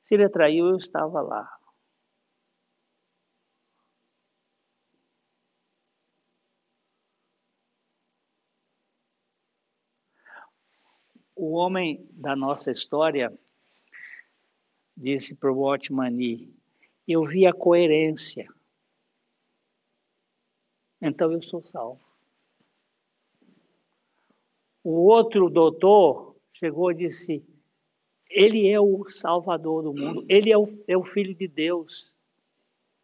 S1: Se ele atraiu, eu estava lá. o homem da nossa história disse para o Watchman eu vi a coerência. Então eu sou salvo. O outro doutor chegou e disse: Ele é o Salvador do mundo, ele é o, é o Filho de Deus.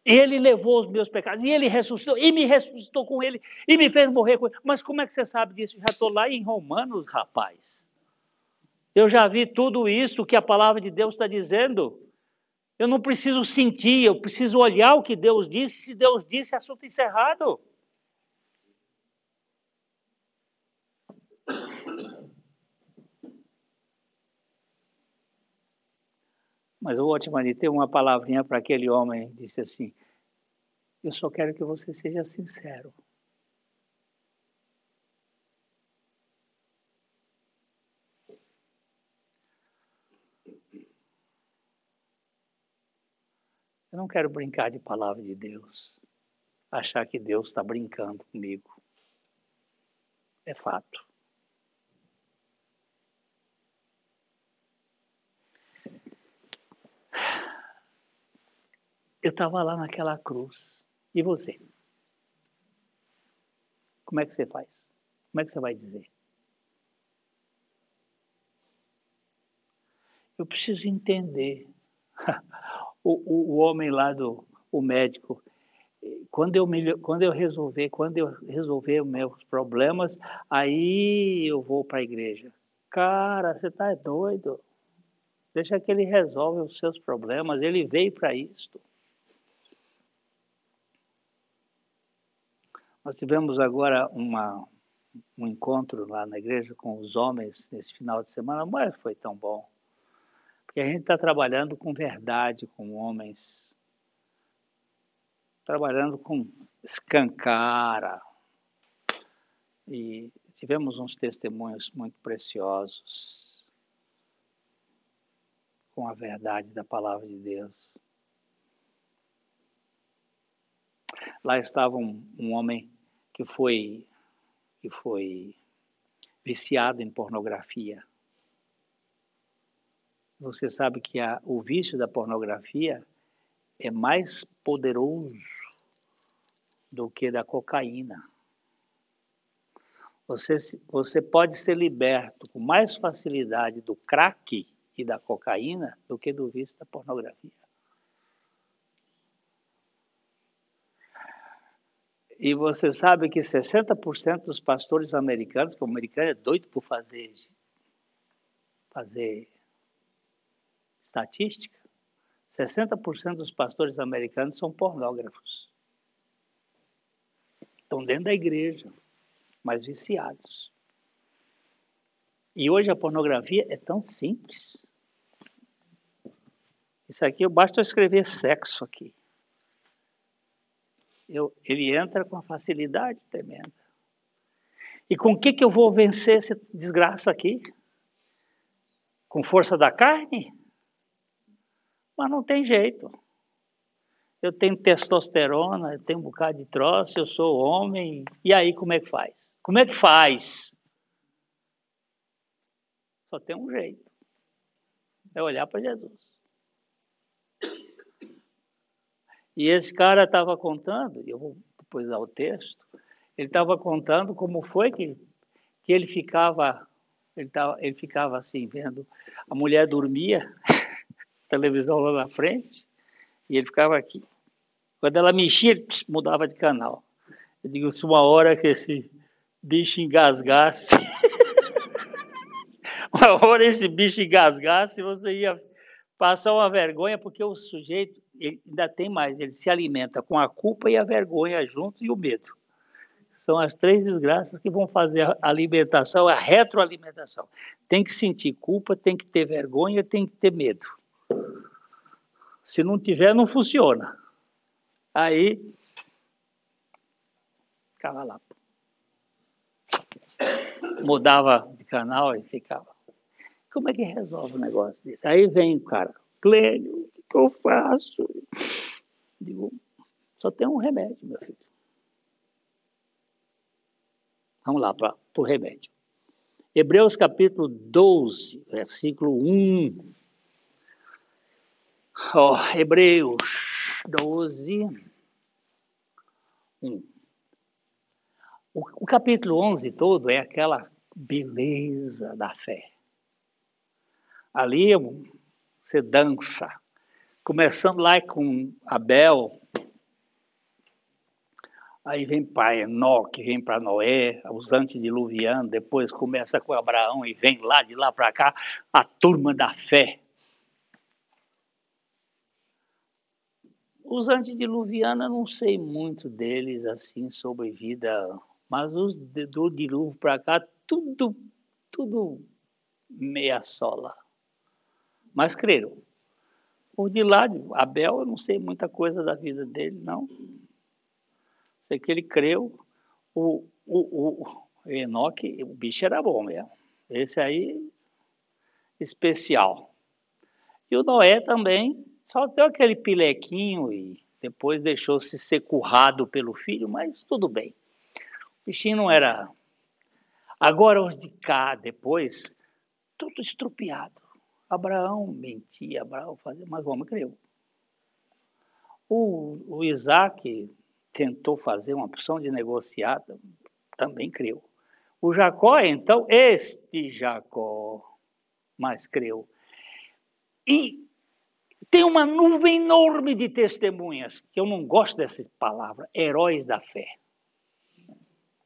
S1: Ele levou os meus pecados, e ele ressuscitou, e me ressuscitou com ele, e me fez morrer com ele. Mas como é que você sabe disso? Já estou lá em Romanos, rapaz. Eu já vi tudo isso que a palavra de Deus está dizendo. Eu não preciso sentir, eu preciso olhar o que Deus disse. Se Deus disse, é assunto encerrado. Mas o Otmani tem uma palavrinha para aquele homem, disse assim: Eu só quero que você seja sincero. Eu não quero brincar de palavra de Deus, achar que Deus está brincando comigo. É fato. Eu estava lá naquela cruz. E você? Como é que você faz? Como é que você vai dizer? Eu preciso entender o, o, homem lá do o médico, quando eu, quando eu resolver, quando eu resolver meus problemas, aí eu vou para a igreja. Cara, você está doido? Deixa que ele resolve os seus problemas, ele veio para isto. Nós tivemos agora uma, um encontro lá na igreja com os homens nesse final de semana, mas foi tão bom. Porque a gente está trabalhando com verdade, com homens, trabalhando com escancara. E tivemos uns testemunhos muito preciosos com a verdade da palavra de Deus. Lá estava um, um homem que foi que foi viciado em pornografia. Você sabe que a, o vício da pornografia é mais poderoso do que da cocaína. Você, você pode ser liberto com mais facilidade do crack e da cocaína do que do vício da pornografia. E você sabe que 60% dos pastores americanos, que o americano é doido por fazer, fazer estatística, 60% dos pastores americanos são pornógrafos. Estão dentro da igreja, mas viciados. E hoje a pornografia é tão simples. Isso aqui, basta eu escrever sexo aqui. Eu, ele entra com uma facilidade tremenda. E com o que, que eu vou vencer essa desgraça aqui? Com força da carne? Mas não tem jeito. Eu tenho testosterona, eu tenho um bocado de troço, eu sou homem. E aí como é que faz? Como é que faz? Só tem um jeito. É olhar para Jesus. E esse cara estava contando, eu vou depois dar o texto, ele estava contando como foi que, que ele ficava, ele, tava, ele ficava assim, vendo, a mulher dormia, televisão lá na frente, e ele ficava aqui. Quando ela mexia, ele mudava de canal. Eu digo, se uma hora que esse bicho engasgasse, uma hora esse bicho engasgasse, você ia passar uma vergonha, porque o sujeito ainda tem mais, ele se alimenta com a culpa e a vergonha junto e o medo. São as três desgraças que vão fazer a alimentação, a retroalimentação. Tem que sentir culpa, tem que ter vergonha, tem que ter medo. Se não tiver, não funciona. Aí, ficava lá. Mudava de canal e ficava. Como é que resolve um negócio desse? Aí vem o cara, Clênio, o que eu faço? Digo, só tem um remédio, meu filho. Vamos lá para o remédio. Hebreus capítulo 12, versículo 1. Oh, Hebreus 12, 1. O, o capítulo 11 todo é aquela beleza da fé. Ali você dança. Começando lá com Abel, aí vem para Enoque, vem para Noé, os antediluvianos, depois começa com Abraão e vem lá de lá para cá a turma da fé. Os antediluvianos, não sei muito deles assim sobre vida, mas os do dilúvio para cá, tudo, tudo meia sola. Mas creram. Por de lá, Abel, eu não sei muita coisa da vida dele, não. Sei que ele creu. O, o, o Enoque, o bicho era bom mesmo. Esse aí, especial. E o Noé também, só deu aquele pilequinho e depois deixou-se ser currado pelo filho, mas tudo bem. O bichinho não era. Agora os de cá, depois, tudo estrupiado. Abraão mentia, Abraão fazia, mas o homem creu. O, o Isaac tentou fazer uma opção de negociada, também creu. O Jacó, então, este Jacó, mas creu. E tem uma nuvem enorme de testemunhas, que eu não gosto dessa palavra, heróis da fé.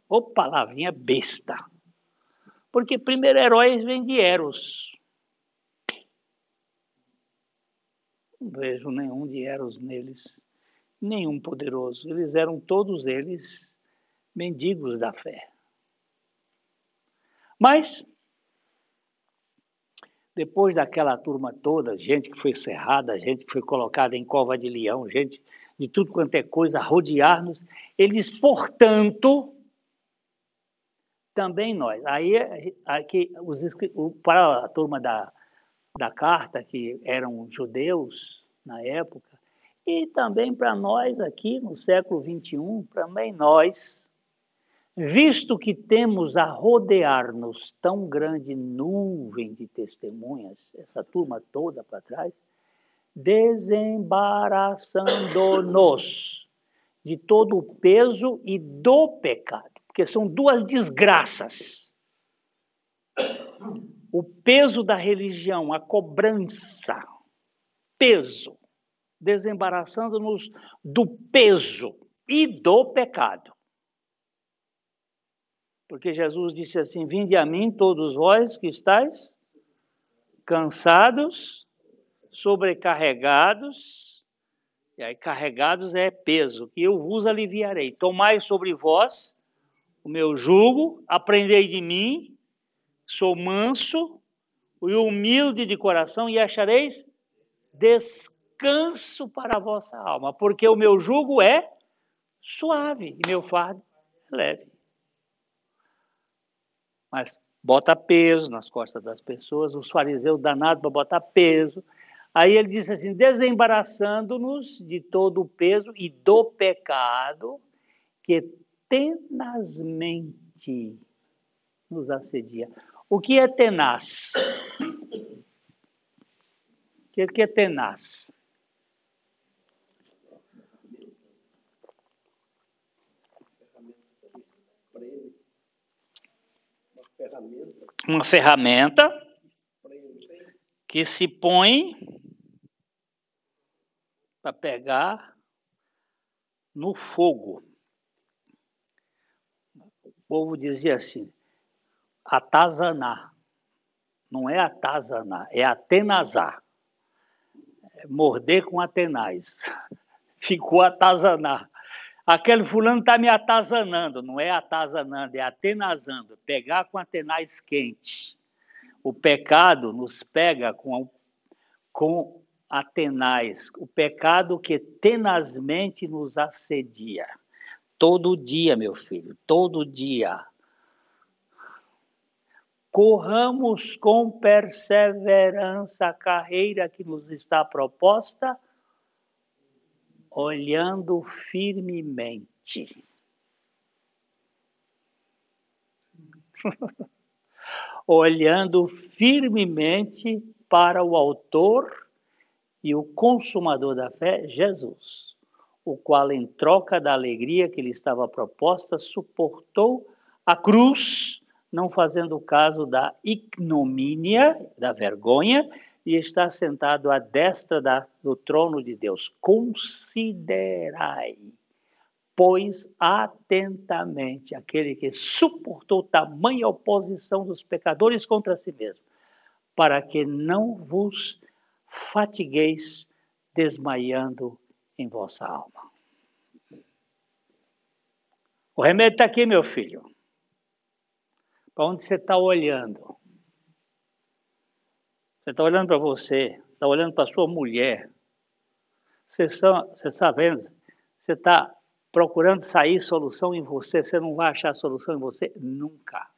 S1: Ou palavrinha besta. Porque primeiro heróis vem de Eros. Não vejo nenhum de Eros neles, nenhum poderoso. Eles eram todos eles mendigos da fé. Mas depois daquela turma toda, gente que foi cerrada, gente que foi colocada em cova de leão, gente de tudo quanto é coisa, rodear-nos, eles, portanto, também nós. Aí, aqui, os, para a turma da, da carta, que eram judeus na época, e também para nós aqui no século XXI, também nós, Visto que temos a rodear-nos tão grande nuvem de testemunhas, essa turma toda para trás, desembaraçando-nos de todo o peso e do pecado, porque são duas desgraças. O peso da religião, a cobrança, peso, desembaraçando-nos do peso e do pecado. Porque Jesus disse assim: Vinde a mim, todos vós que estáis cansados, sobrecarregados, e aí carregados é peso, que eu vos aliviarei. Tomai sobre vós o meu jugo, aprendei de mim, sou manso e humilde de coração, e achareis descanso para a vossa alma, porque o meu jugo é suave e meu fardo é leve. Mas bota peso nas costas das pessoas, os fariseus danados para botar peso. Aí ele disse assim: desembaraçando-nos de todo o peso e do pecado que tenazmente nos assedia. O que é tenaz? O que é tenaz? Uma ferramenta que se põe para pegar no fogo povo dizia assim, atazanar. Não é atazanar, é atenazar. É morder com atenaz. Ficou atazanar. Aquele fulano está me atazanando. Não é atazanando, é atenazando. Pegar com atenaz quente. O pecado nos pega com, com atenaz. O pecado que tenazmente nos assedia. Todo dia, meu filho, todo dia. Corramos com perseverança a carreira que nos está proposta, olhando firmemente. olhando firmemente para o Autor e o Consumador da fé, Jesus o qual, em troca da alegria que lhe estava proposta, suportou a cruz, não fazendo caso da ignomínia, da vergonha, e está sentado à destra da, do trono de Deus. Considerai, pois, atentamente aquele que suportou tamanha oposição dos pecadores contra si mesmo, para que não vos fatigueis desmaiando em vossa alma. O remédio está aqui, meu filho. Para onde você está olhando? Você está olhando para você, está olhando para sua mulher. Você está vendo? Você está procurando sair solução em você, você não vai achar solução em você nunca.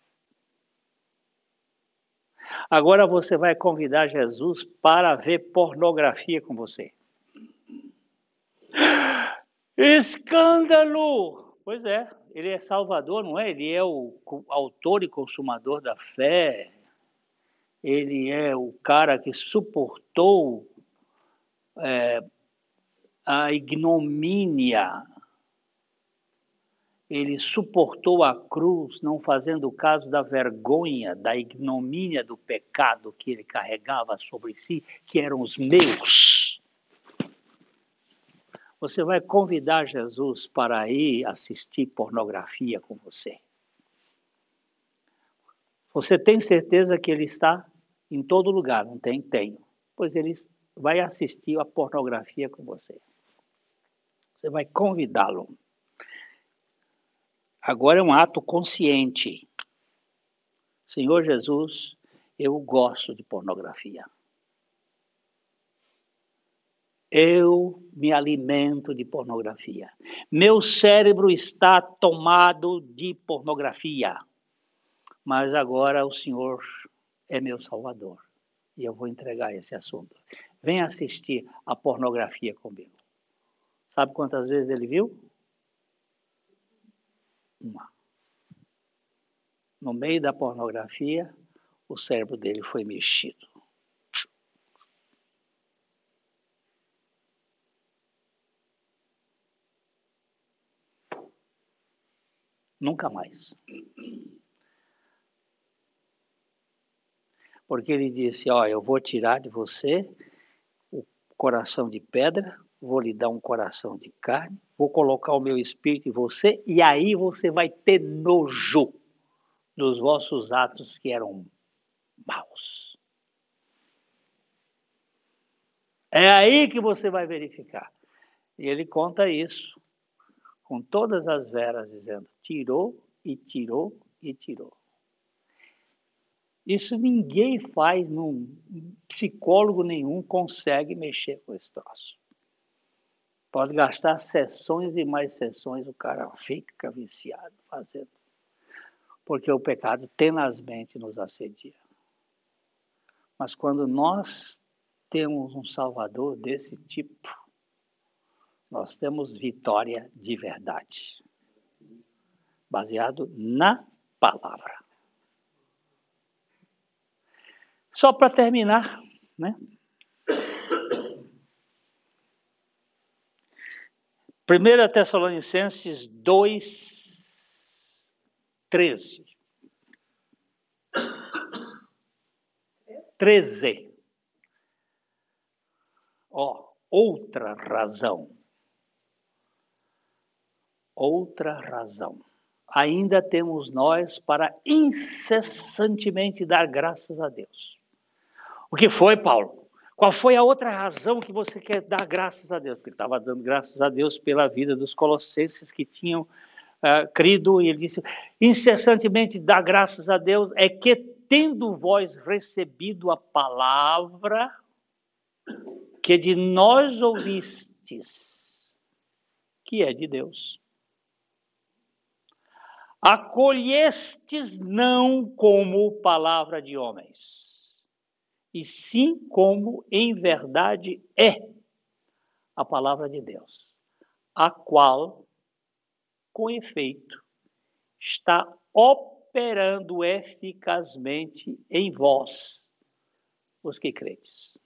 S1: Agora você vai convidar Jesus para ver pornografia com você. Escândalo! Pois é, ele é salvador, não é? Ele é o autor e consumador da fé. Ele é o cara que suportou é, a ignomínia. Ele suportou a cruz, não fazendo caso da vergonha, da ignomínia do pecado que ele carregava sobre si, que eram os meus você vai convidar Jesus para ir assistir pornografia com você. Você tem certeza que ele está em todo lugar, não tem? Tenho. Pois ele vai assistir a pornografia com você. Você vai convidá-lo. Agora é um ato consciente. Senhor Jesus, eu gosto de pornografia. Eu me alimento de pornografia. Meu cérebro está tomado de pornografia. Mas agora o Senhor é meu Salvador. E eu vou entregar esse assunto. Vem assistir a pornografia comigo. Sabe quantas vezes ele viu? Uma. No meio da pornografia, o cérebro dele foi mexido. Nunca mais. Porque ele disse: Ó, eu vou tirar de você o coração de pedra, vou lhe dar um coração de carne, vou colocar o meu espírito em você, e aí você vai ter nojo dos vossos atos que eram maus. É aí que você vai verificar. E ele conta isso com todas as veras, dizendo: tirou e tirou e tirou. Isso ninguém faz, num, psicólogo nenhum consegue mexer com esse troço. Pode gastar sessões e mais sessões, o cara fica viciado fazendo. Porque o pecado tenazmente nos assedia. Mas quando nós temos um Salvador desse tipo, nós temos vitória de verdade, baseado na palavra. Só para terminar, né? Primeira Tessalonicenses 2, 13. 13. Ó, outra razão. Outra razão. Ainda temos nós para incessantemente dar graças a Deus o que foi, Paulo? Qual foi a outra razão que você quer dar graças a Deus? Porque ele estava dando graças a Deus pela vida dos colossenses que tinham uh, crido, e ele disse: incessantemente dá graças a Deus, é que tendo vós recebido a palavra que de nós ouvistes, que é de Deus, acolhestes não como palavra de homens e sim como em verdade é a palavra de Deus, a qual, com efeito, está operando eficazmente em vós, os que credes.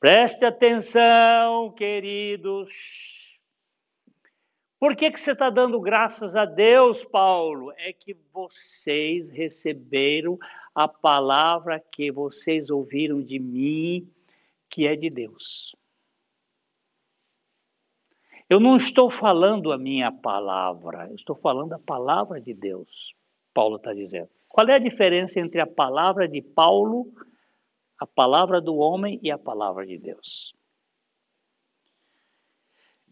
S1: Preste atenção, queridos por que, que você está dando graças a Deus, Paulo? É que vocês receberam a palavra que vocês ouviram de mim, que é de Deus. Eu não estou falando a minha palavra, eu estou falando a palavra de Deus, Paulo está dizendo. Qual é a diferença entre a palavra de Paulo, a palavra do homem e a palavra de Deus?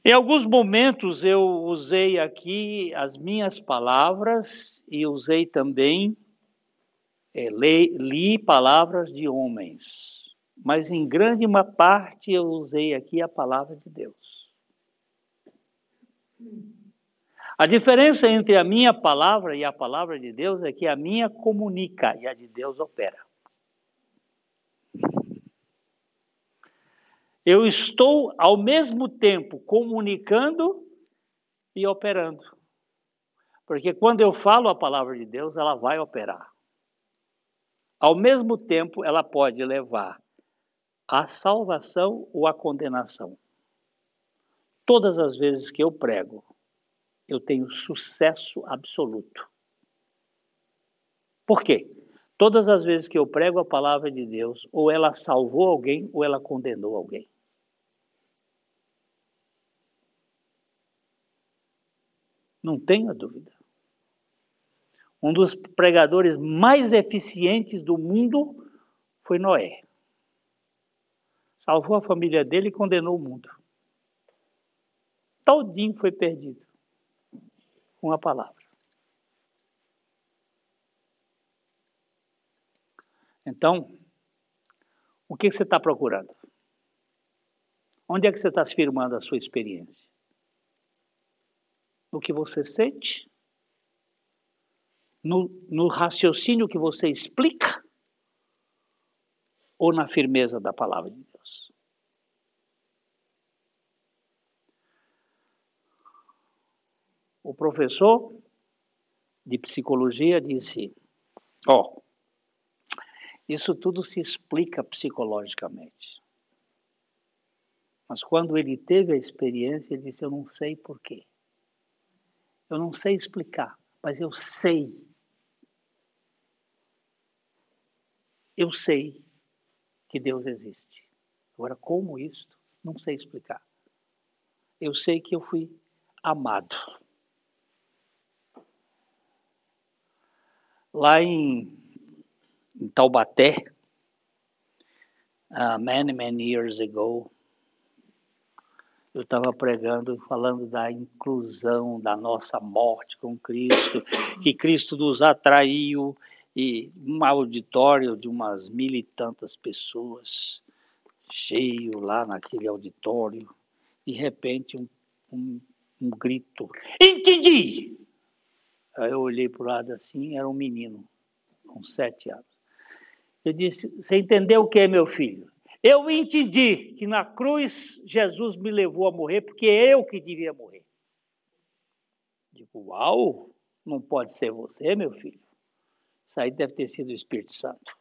S1: Em alguns momentos eu usei aqui as minhas palavras e usei também, é, li, li palavras de homens, mas em grande parte eu usei aqui a palavra de Deus. A diferença entre a minha palavra e a palavra de Deus é que a minha comunica e a de Deus opera. Eu estou ao mesmo tempo comunicando e operando. Porque quando eu falo a palavra de Deus, ela vai operar. Ao mesmo tempo, ela pode levar à salvação ou à condenação. Todas as vezes que eu prego, eu tenho sucesso absoluto. Por quê? Todas as vezes que eu prego a palavra de Deus, ou ela salvou alguém ou ela condenou alguém. Não tenha dúvida. Um dos pregadores mais eficientes do mundo foi Noé. Salvou a família dele e condenou o mundo. Todinho foi perdido. Com a palavra. Então, o que você está procurando? Onde é que você está se firmando a sua experiência? No que você sente, no, no raciocínio que você explica, ou na firmeza da palavra de Deus? O professor de psicologia disse: Ó, oh, isso tudo se explica psicologicamente. Mas quando ele teve a experiência, ele disse: Eu não sei porquê. Eu não sei explicar, mas eu sei. Eu sei que Deus existe. Agora, como isto? Não sei explicar. Eu sei que eu fui amado. Lá em em Taubaté, uh, many, many years ago, eu estava pregando, falando da inclusão da nossa morte com Cristo, que Cristo nos atraiu, e um auditório de umas mil e tantas pessoas, cheio lá naquele auditório, de repente um, um, um grito, entendi! Aí eu olhei para o lado assim, era um menino, com sete anos. Eu disse, você entendeu o que, meu filho? Eu entendi que na cruz Jesus me levou a morrer porque eu que devia morrer. Digo, uau, não pode ser você, meu filho. Isso aí deve ter sido o Espírito Santo.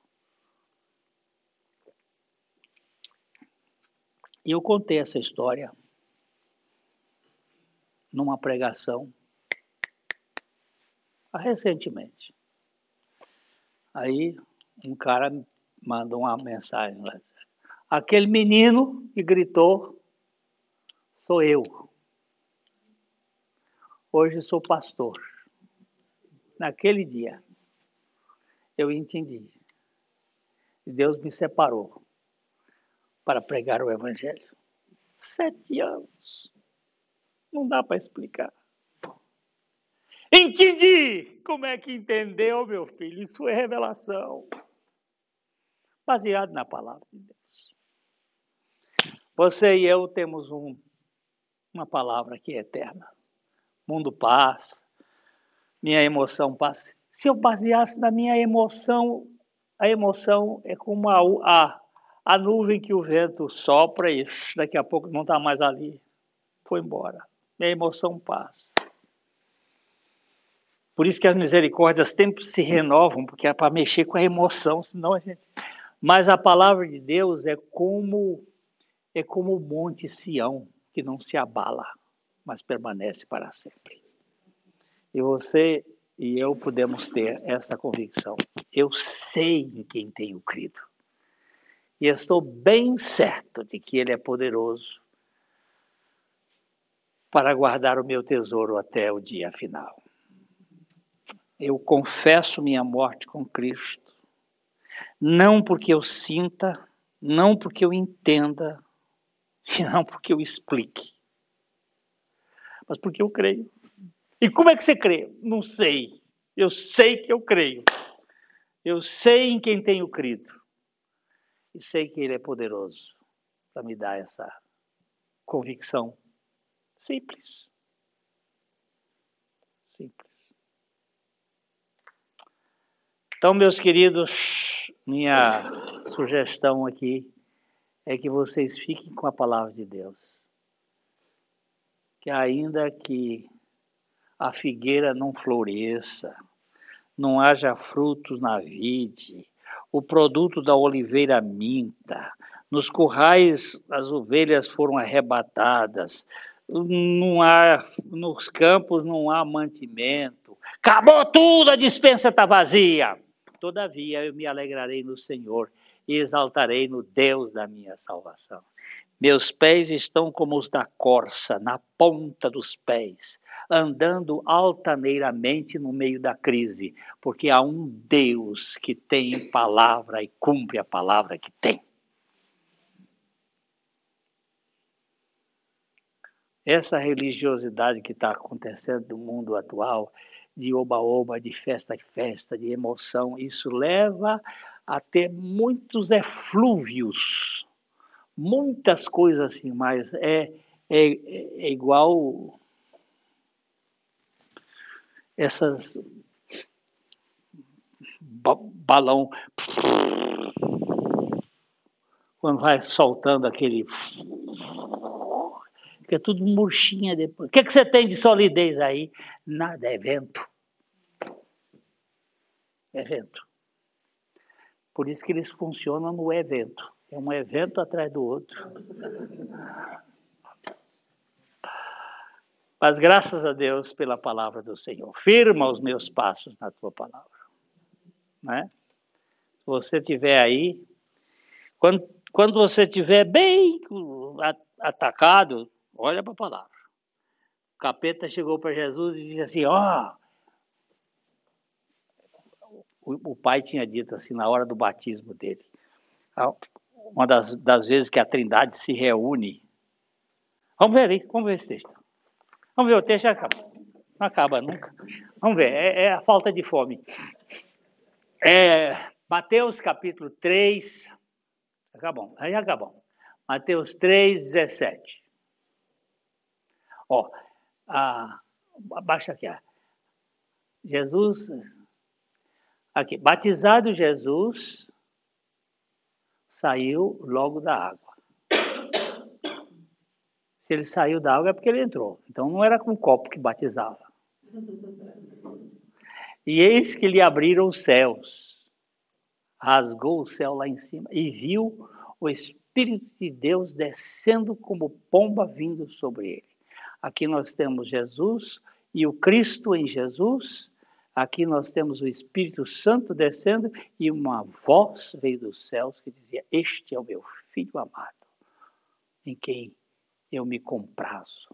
S1: E eu contei essa história numa pregação recentemente. Aí um cara mandou uma mensagem lá. Aquele menino que gritou sou eu. Hoje sou pastor. Naquele dia eu entendi. E Deus me separou para pregar o Evangelho. Sete anos. Não dá para explicar. Entendi! Como é que entendeu, meu filho? Isso é revelação. Baseado na palavra de Deus. Você e eu temos um, uma palavra que é eterna. Mundo passa, minha emoção passa. Se eu baseasse na minha emoção, a emoção é como a, a, a nuvem que o vento sopra e daqui a pouco não está mais ali. Foi embora. Minha emoção passa. Por isso que as misericórdias sempre se renovam, porque é para mexer com a emoção, senão a gente. Mas a palavra de Deus é como é como o monte Sião, que não se abala, mas permanece para sempre. E você e eu podemos ter essa convicção. Eu sei em quem tenho crido. E estou bem certo de que Ele é poderoso para guardar o meu tesouro até o dia final. Eu confesso minha morte com Cristo, não porque eu sinta, não porque eu entenda, e não porque eu explique, mas porque eu creio. E como é que você crê? Não sei. Eu sei que eu creio. Eu sei em quem tenho crido. E sei que Ele é poderoso para me dar essa convicção simples. Simples. Então, meus queridos, minha sugestão aqui é que vocês fiquem com a palavra de Deus. Que ainda que a figueira não floresça, não haja frutos na vide, o produto da oliveira minta, nos currais as ovelhas foram arrebatadas, não há, nos campos não há mantimento, acabou tudo, a dispensa está vazia. Todavia eu me alegrarei no Senhor e exaltarei no Deus da minha salvação. Meus pés estão como os da corça, na ponta dos pés, andando altaneiramente no meio da crise, porque há um Deus que tem palavra e cumpre a palavra que tem. Essa religiosidade que está acontecendo no mundo atual, de oba-oba, de festa em festa, de emoção, isso leva a ter muitos eflúvios, muitas coisas assim, mas é, é, é igual essas balão quando vai soltando aquele fica tudo murchinha depois. O que, é que você tem de solidez aí? Nada, é vento. É vento. Por isso que eles funcionam no evento. É um evento atrás do outro. Mas graças a Deus pela palavra do Senhor. Firma os meus passos na tua palavra. Né? Se você estiver aí, quando, quando você estiver bem atacado, Olha para a palavra. O capeta chegou para Jesus e disse assim: Ó, oh, o, o pai tinha dito assim na hora do batismo dele. Uma das, das vezes que a Trindade se reúne. Vamos ver aí, vamos ver esse texto. Vamos ver, o texto acaba. Não acaba nunca. Vamos ver, é, é a falta de fome. É, Mateus capítulo 3. Acabou, aí acabou. Mateus 3, 17. Ó, a, abaixa aqui. Ó. Jesus, aqui, batizado Jesus, saiu logo da água. Se ele saiu da água é porque ele entrou. Então não era com um copo que batizava. E eis que lhe abriram os céus, rasgou o céu lá em cima e viu o Espírito de Deus descendo como pomba vindo sobre ele. Aqui nós temos Jesus e o Cristo em Jesus. Aqui nós temos o Espírito Santo descendo e uma voz veio dos céus que dizia: Este é o meu filho amado, em quem eu me comprazo.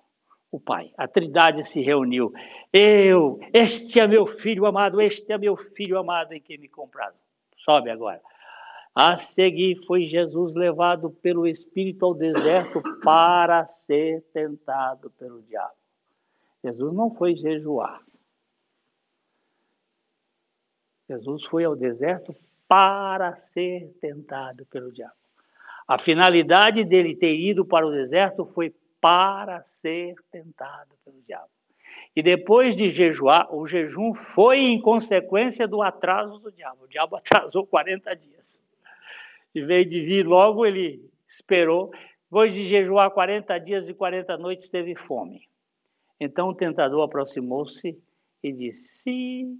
S1: O Pai, a Trindade se reuniu. Eu, este é meu filho amado, este é meu filho amado em quem me comprazo. Sobe agora. A seguir foi Jesus levado pelo Espírito ao deserto para ser tentado pelo diabo. Jesus não foi jejuar. Jesus foi ao deserto para ser tentado pelo diabo. A finalidade dele ter ido para o deserto foi para ser tentado pelo diabo. E depois de jejuar, o jejum foi em consequência do atraso do diabo. O diabo atrasou 40 dias. Em vez de vir logo, ele esperou. Depois de jejuar 40 dias e 40 noites, teve fome. Então o tentador aproximou-se e disse: Se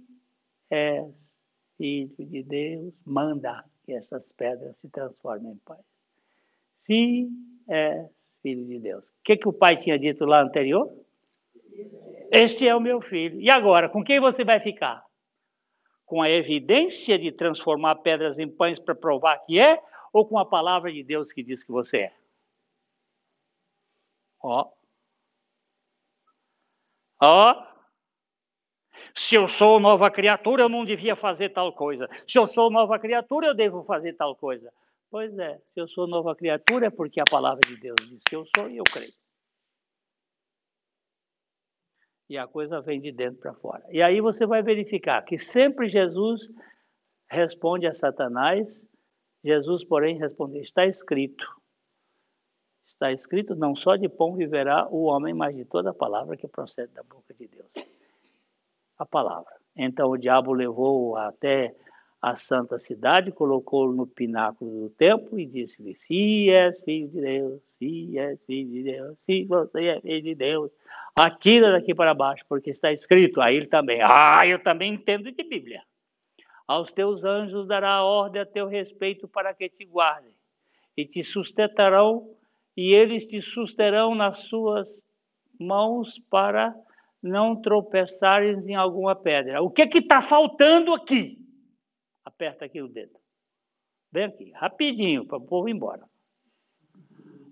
S1: és filho de Deus, manda que essas pedras se transformem em pães. Se és filho de Deus. O que, que o pai tinha dito lá anterior? Este é o meu filho. E agora, com quem você vai ficar? com a evidência de transformar pedras em pães para provar que é, ou com a palavra de Deus que diz que você é? Ó. Ó. Se eu sou nova criatura, eu não devia fazer tal coisa. Se eu sou nova criatura, eu devo fazer tal coisa. Pois é, se eu sou nova criatura, é porque a palavra de Deus diz que eu sou e eu creio e a coisa vem de dentro para fora. E aí você vai verificar que sempre Jesus responde a Satanás, Jesus, porém, responde: está escrito. Está escrito: não só de pão viverá o homem, mas de toda a palavra que procede da boca de Deus. A palavra. Então o diabo levou até a santa cidade, colocou-o no pináculo do templo e disse-lhe: Se és filho de Deus, se és filho de Deus, se você é filho de Deus, atira daqui para baixo, porque está escrito. Aí ele também: Ah, eu também entendo de Bíblia. Aos teus anjos dará ordem a teu respeito para que te guardem, e te sustentarão, e eles te susterão nas suas mãos para não tropeçares em alguma pedra. O que está faltando aqui? Aperta aqui o dedo. Vem aqui, rapidinho, para o povo ir embora.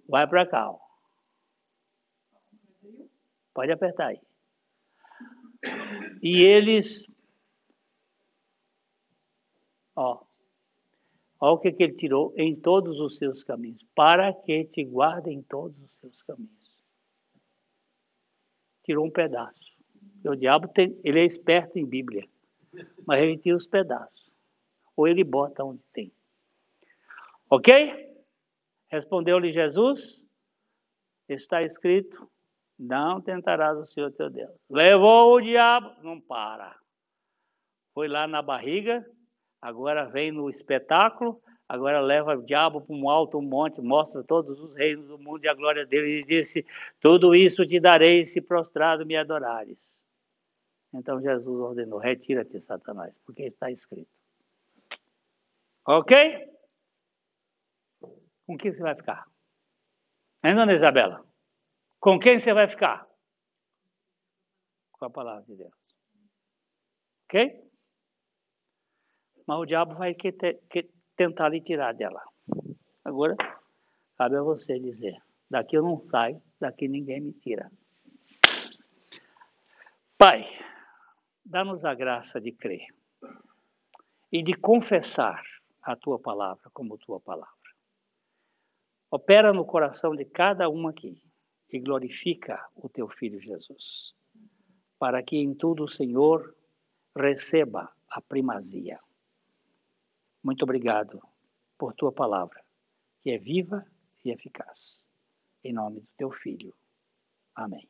S1: Vai para cá. Ó. Pode apertar aí. E eles. Ó. Olha o que, que ele tirou em todos os seus caminhos. Para que te guardem em todos os seus caminhos. Tirou um pedaço. O diabo tem, ele é esperto em Bíblia, mas ele tira os pedaços ou ele bota onde tem. Ok? Respondeu-lhe Jesus: Está escrito: Não tentarás o Senhor teu Deus. Levou o diabo, não para. Foi lá na barriga, agora vem no espetáculo, agora leva o diabo para um alto monte, mostra todos os reinos do mundo e a glória dele, e disse: Tudo isso te darei se prostrado me adorares. Então Jesus ordenou: Retira-te, Satanás, porque está escrito. Ok? Com quem você vai ficar? Hein, dona Isabela? Com quem você vai ficar? Com a palavra de Deus. Ok? Mas o diabo vai tentar lhe tirar dela. Agora, cabe a você dizer: daqui eu não saio, daqui ninguém me tira. Pai, dá-nos a graça de crer e de confessar a tua palavra como tua palavra. Opera no coração de cada um aqui e glorifica o teu filho Jesus, para que em tudo o Senhor receba a primazia. Muito obrigado por tua palavra, que é viva e eficaz. Em nome do teu filho. Amém.